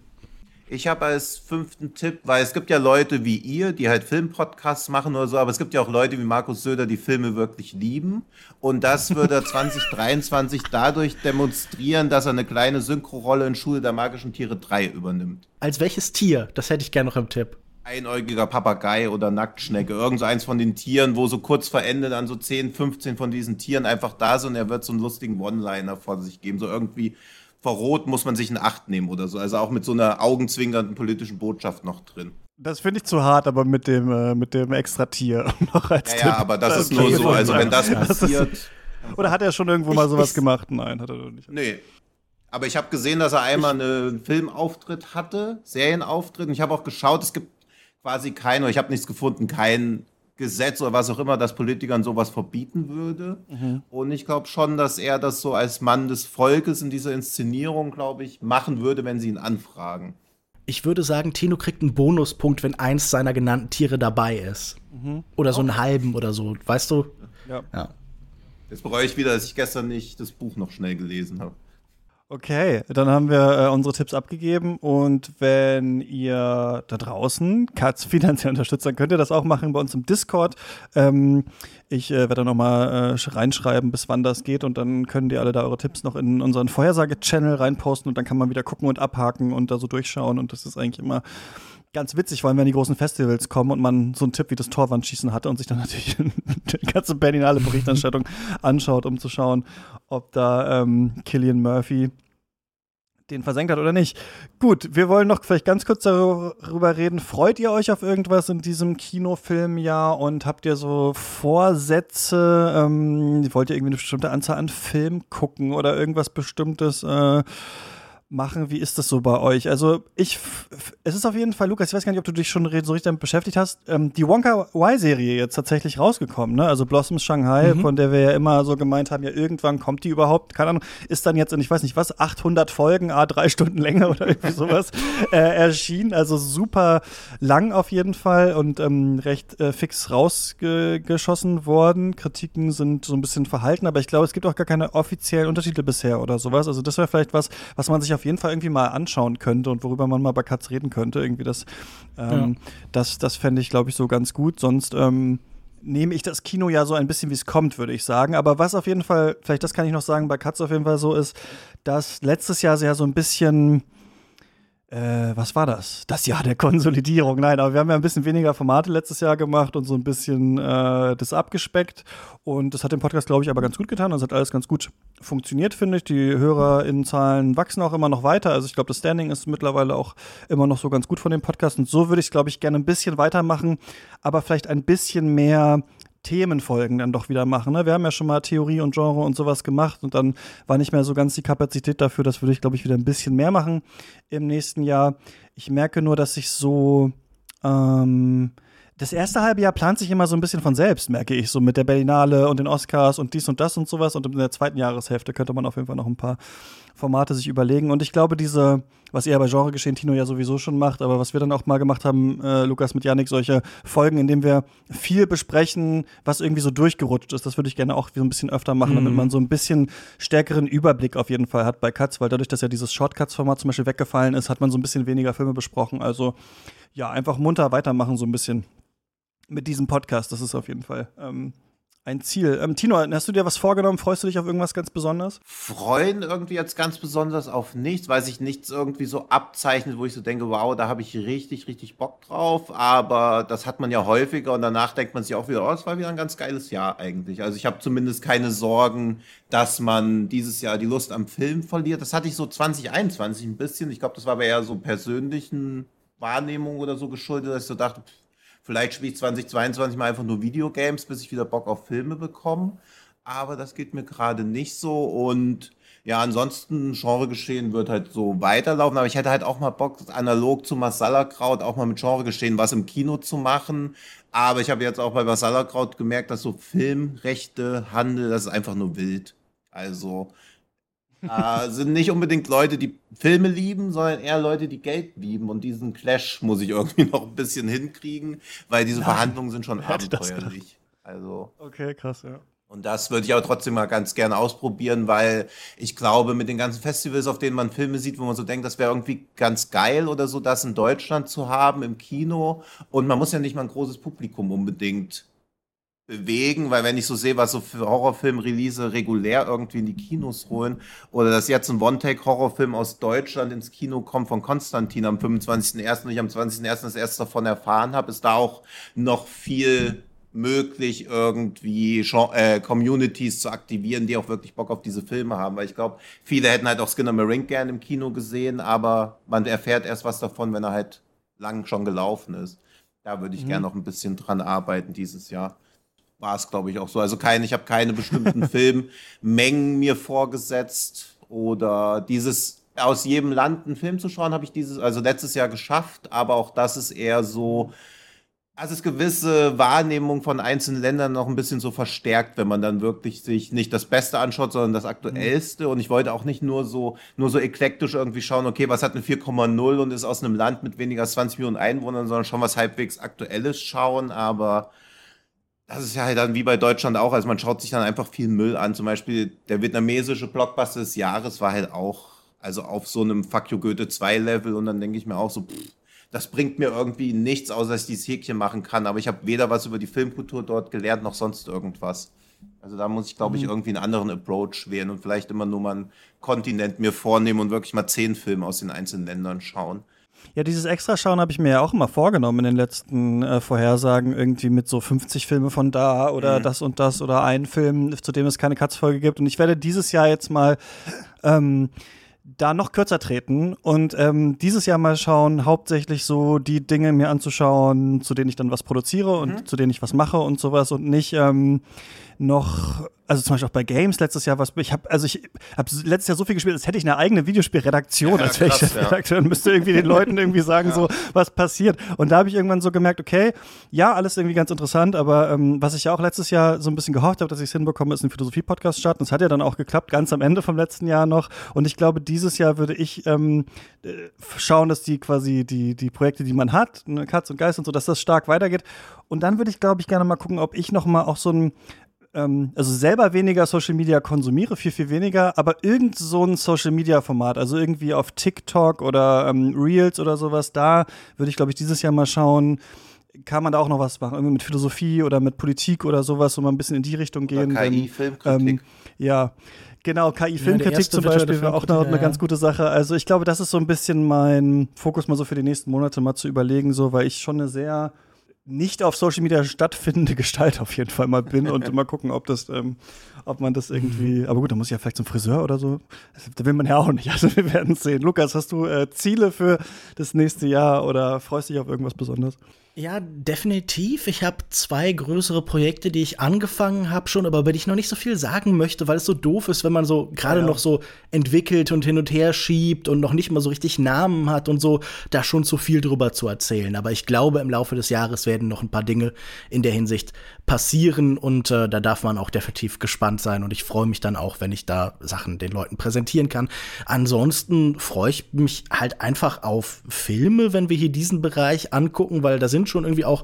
Ich habe als fünften Tipp, weil es gibt ja Leute wie ihr, die halt Filmpodcasts machen oder so, aber es gibt ja auch Leute wie Markus Söder, die Filme wirklich lieben. Und das würde er 2023 dadurch demonstrieren, dass er eine kleine Synchrorolle in Schule der magischen Tiere 3 übernimmt. Als welches Tier? Das hätte ich gerne noch im Tipp einäugiger Papagei oder Nacktschnecke. Irgend so eins von den Tieren, wo so kurz vor Ende dann so 10, 15 von diesen Tieren einfach da sind und er wird so einen lustigen One-Liner vor sich geben. So irgendwie vor Rot muss man sich in Acht nehmen oder so. Also auch mit so einer augenzwinkernden politischen Botschaft noch drin. Das finde ich zu hart, aber mit dem, äh, mit dem Extra-Tier noch als Ja, ja aber das, das ist nur so. Also wenn das passiert. oder hat er schon irgendwo mal sowas gemacht? Nein, hat er doch nicht. Nee. Aber ich habe gesehen, dass er einmal einen Filmauftritt hatte, Serienauftritt. Und ich habe auch geschaut, es gibt quasi kein, oder ich habe nichts gefunden, kein Gesetz oder was auch immer, das Politikern sowas verbieten würde. Mhm. Und ich glaube schon, dass er das so als Mann des Volkes in dieser Inszenierung, glaube ich, machen würde, wenn sie ihn anfragen. Ich würde sagen, Tino kriegt einen Bonuspunkt, wenn eins seiner genannten Tiere dabei ist. Mhm. Oder so einen halben oder so, weißt du? Ja. ja. Jetzt bereue ich wieder, dass ich gestern nicht das Buch noch schnell gelesen habe. Okay, dann haben wir äh, unsere Tipps abgegeben und wenn ihr da draußen Katz finanziell unterstützt, dann könnt ihr das auch machen bei uns im Discord. Ähm, ich äh, werde nochmal äh, reinschreiben, bis wann das geht und dann können die alle da eure Tipps noch in unseren Vorhersage-Channel reinposten und dann kann man wieder gucken und abhaken und da so durchschauen und das ist eigentlich immer ganz witzig, vor allem wenn die großen Festivals kommen und man so einen Tipp wie das Torwandschießen hatte und sich dann natürlich die ganze Berlinale Berichterstattung anschaut, um zu schauen, ob da ähm, Killian Murphy den versenkt hat oder nicht. Gut, wir wollen noch vielleicht ganz kurz darüber reden. Freut ihr euch auf irgendwas in diesem Kinofilmjahr und habt ihr so Vorsätze? Ähm, wollt ihr irgendwie eine bestimmte Anzahl an Filmen gucken oder irgendwas Bestimmtes? Äh, machen. Wie ist das so bei euch? Also ich, es ist auf jeden Fall, Lukas, ich weiß gar nicht, ob du dich schon so richtig damit beschäftigt hast, ähm, die Wonka Y-Serie jetzt tatsächlich rausgekommen, ne? Also Blossoms Shanghai, mhm. von der wir ja immer so gemeint haben, ja irgendwann kommt die überhaupt, keine Ahnung, ist dann jetzt in, ich weiß nicht was, 800 Folgen, a drei Stunden länger oder irgendwie sowas äh, erschienen. Also super lang auf jeden Fall und ähm, recht äh, fix rausgeschossen worden. Kritiken sind so ein bisschen verhalten, aber ich glaube, es gibt auch gar keine offiziellen Untertitel bisher oder sowas. Also das wäre vielleicht was, was man sich auf jeden Fall irgendwie mal anschauen könnte und worüber man mal bei Katz reden könnte. Irgendwie das, ähm, ja. das, das fände ich, glaube ich, so ganz gut. Sonst ähm, nehme ich das Kino ja so ein bisschen, wie es kommt, würde ich sagen. Aber was auf jeden Fall, vielleicht das kann ich noch sagen, bei Katz auf jeden Fall so ist, dass letztes Jahr sehr so ein bisschen äh, was war das? Das Jahr der Konsolidierung. Nein, aber wir haben ja ein bisschen weniger Formate letztes Jahr gemacht und so ein bisschen äh, das abgespeckt. Und das hat dem Podcast, glaube ich, aber ganz gut getan. Das hat alles ganz gut funktioniert, finde ich. Die HörerInnenzahlen wachsen auch immer noch weiter. Also ich glaube, das Standing ist mittlerweile auch immer noch so ganz gut von dem Podcast. Und so würde ich es, glaube ich, gerne ein bisschen weitermachen, aber vielleicht ein bisschen mehr Themenfolgen dann doch wieder machen. Ne? Wir haben ja schon mal Theorie und Genre und sowas gemacht und dann war nicht mehr so ganz die Kapazität dafür. Das würde ich, glaube ich, wieder ein bisschen mehr machen im nächsten Jahr. Ich merke nur, dass ich so ähm, das erste halbe Jahr plant sich immer so ein bisschen von selbst, merke ich, so mit der Berlinale und den Oscars und dies und das und sowas. Und in der zweiten Jahreshälfte könnte man auf jeden Fall noch ein paar Formate sich überlegen. Und ich glaube, diese, was ihr bei Genregeschehen Tino ja sowieso schon macht, aber was wir dann auch mal gemacht haben, äh, Lukas mit Janik, solche Folgen, in denen wir viel besprechen, was irgendwie so durchgerutscht ist, das würde ich gerne auch so ein bisschen öfter machen, mhm. damit man so ein bisschen stärkeren Überblick auf jeden Fall hat bei Cuts, weil dadurch, dass ja dieses Shortcuts-Format zum Beispiel weggefallen ist, hat man so ein bisschen weniger Filme besprochen. Also ja, einfach munter weitermachen, so ein bisschen mit diesem Podcast. Das ist auf jeden Fall ähm, ein Ziel. Ähm, Tino, hast du dir was vorgenommen? Freust du dich auf irgendwas ganz Besonderes? Freuen irgendwie jetzt ganz besonders auf nichts, weil sich nichts irgendwie so abzeichnet, wo ich so denke, wow, da habe ich richtig, richtig Bock drauf. Aber das hat man ja häufiger und danach denkt man sich auch wieder, oh, es war wieder ein ganz geiles Jahr eigentlich. Also ich habe zumindest keine Sorgen, dass man dieses Jahr die Lust am Film verliert. Das hatte ich so 2021 ein bisschen. Ich glaube, das war aber eher so persönlichen Wahrnehmungen oder so geschuldet, dass ich so dachte, pff, Vielleicht spiele ich 2022 mal einfach nur Videogames, bis ich wieder Bock auf Filme bekomme. Aber das geht mir gerade nicht so. Und ja, ansonsten Genregeschehen wird halt so weiterlaufen. Aber ich hätte halt auch mal Bock, analog zu Masala Kraut auch mal mit Genregeschehen was im Kino zu machen. Aber ich habe jetzt auch bei Masala Kraut gemerkt, dass so Filmrechte, Handel, das ist einfach nur wild. Also äh, sind nicht unbedingt Leute, die Filme lieben, sondern eher Leute, die Geld lieben. Und diesen Clash muss ich irgendwie noch ein bisschen hinkriegen, weil diese Nein. Verhandlungen sind schon abenteuerlich. Also. Okay, krass, ja. Und das würde ich aber trotzdem mal ganz gerne ausprobieren, weil ich glaube, mit den ganzen Festivals, auf denen man Filme sieht, wo man so denkt, das wäre irgendwie ganz geil oder so, das in Deutschland zu haben, im Kino. Und man muss ja nicht mal ein großes Publikum unbedingt bewegen, weil wenn ich so sehe, was so für Horrorfilm-Release regulär irgendwie in die Kinos holen oder dass jetzt ein One-Take-Horrorfilm aus Deutschland ins Kino kommt von Konstantin am 25.01. und ich am 20.01. das erste davon erfahren habe, ist da auch noch viel möglich, irgendwie äh, Communities zu aktivieren, die auch wirklich Bock auf diese Filme haben. Weil ich glaube, viele hätten halt auch Skinner Marink gern im Kino gesehen, aber man erfährt erst was davon, wenn er halt lang schon gelaufen ist. Da würde ich mhm. gerne noch ein bisschen dran arbeiten dieses Jahr war es, glaube ich, auch so. Also kein, ich habe keine bestimmten Filmmengen mir vorgesetzt oder dieses aus jedem Land einen Film zu schauen, habe ich dieses, also letztes Jahr geschafft, aber auch das ist eher so, also es gewisse Wahrnehmung von einzelnen Ländern noch ein bisschen so verstärkt, wenn man dann wirklich sich nicht das Beste anschaut, sondern das Aktuellste. Mhm. Und ich wollte auch nicht nur so, nur so eklektisch irgendwie schauen, okay, was hat eine 4,0 und ist aus einem Land mit weniger als 20 Millionen Einwohnern, sondern schon was halbwegs Aktuelles schauen. Aber das ist ja halt dann wie bei Deutschland auch. Also man schaut sich dann einfach viel Müll an. Zum Beispiel der vietnamesische Blockbuster des Jahres war halt auch, also auf so einem Fuck You Goethe 2 Level. Und dann denke ich mir auch so, pff, das bringt mir irgendwie nichts, außer dass ich dieses Häkchen machen kann. Aber ich habe weder was über die Filmkultur dort gelernt, noch sonst irgendwas. Also da muss ich, glaube ich, mhm. irgendwie einen anderen Approach wählen und vielleicht immer nur mal einen Kontinent mir vornehmen und wirklich mal zehn Filme aus den einzelnen Ländern schauen. Ja, dieses Extraschauen habe ich mir ja auch immer vorgenommen in den letzten äh, Vorhersagen, irgendwie mit so 50 Filme von da oder mhm. das und das oder ein Film, zu dem es keine Katz-Folge gibt. Und ich werde dieses Jahr jetzt mal ähm, da noch kürzer treten und ähm, dieses Jahr mal schauen, hauptsächlich so die Dinge mir anzuschauen, zu denen ich dann was produziere und mhm. zu denen ich was mache und sowas und nicht ähm, noch also zum Beispiel auch bei Games letztes Jahr, was ich habe, also ich habe letztes Jahr so viel gespielt, als hätte ich eine eigene Videospielredaktion, Ja, als wäre ich der ja. Und müsste irgendwie den Leuten irgendwie sagen, so was passiert. Und da habe ich irgendwann so gemerkt, okay, ja, alles irgendwie ganz interessant, aber ähm, was ich ja auch letztes Jahr so ein bisschen gehofft habe, dass ich es hinbekomme, ist ein Philosophie-Podcast starten. Das hat ja dann auch geklappt, ganz am Ende vom letzten Jahr noch. Und ich glaube, dieses Jahr würde ich ähm, äh, schauen, dass die quasi die, die Projekte, die man hat, ne, Katz und Geist und so, dass das stark weitergeht. Und dann würde ich, glaube ich, gerne mal gucken, ob ich noch mal auch so ein ähm, also selber weniger Social Media konsumiere, viel, viel weniger, aber irgend so ein Social Media Format, also irgendwie auf TikTok oder ähm, Reels oder sowas, da würde ich, glaube ich, dieses Jahr mal schauen, kann man da auch noch was machen, irgendwie mit Philosophie oder mit Politik oder sowas, wo man ein bisschen in die Richtung gehen. Oder denn, KI-Filmkritik. ähm, ja, genau, KI-Filmkritik erste zum Beispiel wäre auch eine, eine ganz ja. gute Sache. Also ich glaube, das ist so ein bisschen mein Fokus mal so für die nächsten Monate mal zu überlegen, so, weil ich schon eine sehr nicht auf Social Media stattfindende Gestalt auf jeden Fall mal bin und mal gucken, ob das, ähm, ob man das irgendwie, aber gut, da muss ich ja vielleicht zum Friseur oder so. Das, da will man ja auch nicht. Also wir werden sehen. Lukas, hast du äh, Ziele für das nächste Jahr oder freust dich auf irgendwas Besonderes? Ja, definitiv. Ich habe zwei größere Projekte, die ich angefangen habe schon, aber über die ich noch nicht so viel sagen möchte, weil es so doof ist, wenn man so gerade Ja. noch so entwickelt und hin und her schiebt und noch nicht mal so richtig Namen hat und so, da schon zu viel drüber zu erzählen. Aber ich glaube, im Laufe des Jahres werden noch ein paar Dinge in der Hinsicht passieren und äh, da darf man auch definitiv gespannt sein und ich freue mich dann auch, wenn ich da Sachen den Leuten präsentieren kann. Ansonsten freue ich mich halt einfach auf Filme, wenn wir hier diesen Bereich angucken, weil da sind schon irgendwie auch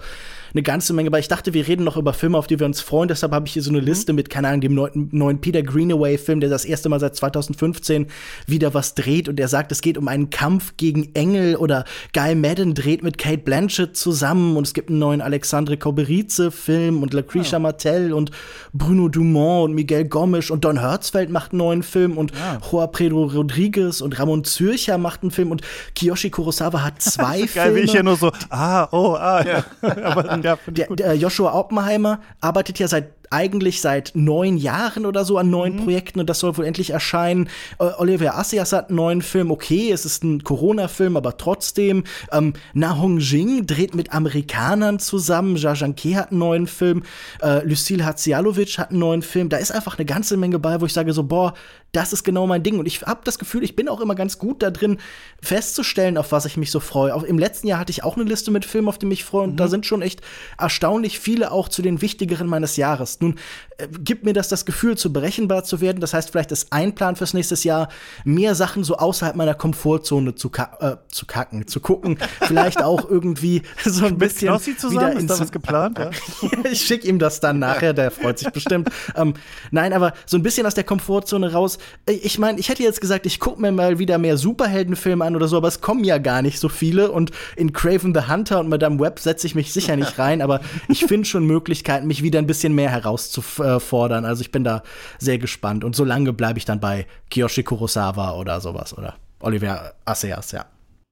eine ganze Menge, weil ich dachte, wir reden noch über Filme, auf die wir uns freuen, deshalb habe ich hier so eine Liste mit, keine Ahnung, dem neuen, neuen Peter Greenaway-Film, der das erste Mal seit 2015 wieder was dreht und der sagt, es geht um einen Kampf gegen Engel oder Guy Madden dreht mit Kate Blanchett zusammen und es gibt einen neuen Alexandre Koberice-Film und Lucretia Martel und Bruno Dumont und Miguel Gomes und Don Hertzfeld macht einen neuen Film und Joa Pedro Rodriguez und Ramon Zürcher macht einen Film und Kiyoshi Kurosawa hat zwei Geil, Filme. wie ich hier nur so, ah, oh, ah, ja. aber ja, Der, der Joshua Oppenheimer arbeitet ja seit eigentlich seit neun Jahren oder so an neuen Mhm. Projekten und das soll wohl endlich erscheinen. Äh, Oliver Asias hat einen neuen Film. Okay, es ist ein Corona-Film, aber trotzdem. Ähm, Na Hong Jing dreht mit Amerikanern zusammen. Jia Zhangke hat einen neuen Film. Äh, Lucille Hadzialovic hat einen neuen Film. Da ist einfach eine ganze Menge bei, wo ich sage so, boah, das ist genau mein Ding. Und ich habe das Gefühl, ich bin auch immer ganz gut da drin, festzustellen, auf was ich mich so freue. Auch Im letzten Jahr hatte ich auch eine Liste mit Filmen, auf die mich freue. Und da sind schon echt erstaunlich viele auch zu den wichtigeren meines Jahres. Nun äh, gibt mir das das Gefühl, zu berechenbar zu werden. Das heißt, vielleicht ist ein Plan fürs nächste Jahr, mehr Sachen so außerhalb meiner Komfortzone zu, ka äh, zu kacken, zu gucken. vielleicht auch irgendwie so ein bisschen Knossi zusammen, wieder ist da was geplant? Ja? ich schicke ihm das dann nachher, der freut sich bestimmt. ähm, nein, aber so ein bisschen aus der Komfortzone raus. Äh, Ich meine, ich hätte jetzt gesagt, ich gucke mir mal wieder mehr Superheldenfilme an oder so, aber es kommen ja gar nicht so viele. Und in Craven the Hunter und Madame Web setze ich mich sicher nicht rein, aber ich finde schon Möglichkeiten, mich wieder ein bisschen mehr herauszufordern. Also ich bin da sehr gespannt. Und solange bleibe ich dann bei Kiyoshi Kurosawa oder sowas oder Oliver Assayas, ja.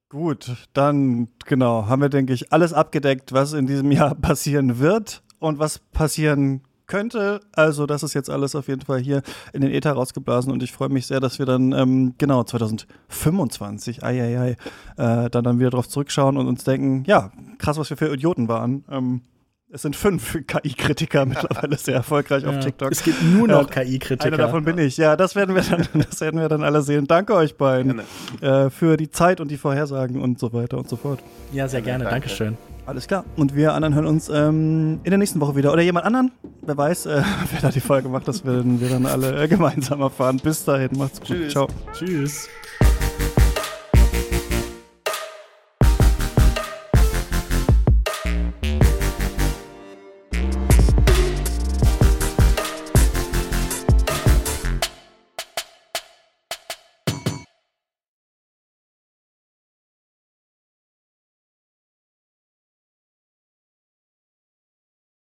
Gut, dann genau, haben wir, denke ich, alles abgedeckt, was in diesem Jahr passieren wird und was passieren könnte. Also, das ist jetzt alles auf jeden Fall hier in den Äther rausgeblasen und ich freue mich sehr, dass wir dann, ähm, genau, 2025, ei, ei, ei, äh, dann, dann wieder drauf zurückschauen und uns denken, ja, krass, was wir für Idioten waren. Ähm, es sind fünf KI-Kritiker mittlerweile sehr erfolgreich auf TikTok. Es gibt nur noch Ja, KI-Kritiker. Einer davon bin ich. Ja, das werden wir dann, das werden wir dann alle sehen. Danke euch beiden äh, für die Zeit und die Vorhersagen und so weiter und so fort. Ja, sehr gerne. danke. Dankeschön. Alles klar. Und wir anderen hören uns ähm, in der nächsten Woche wieder. Oder jemand anderen? Wer weiß, äh, wer da die Folge macht, das werden wir dann alle äh, gemeinsam erfahren. Bis dahin, macht's gut. Tschüss. Ciao. Tschüss.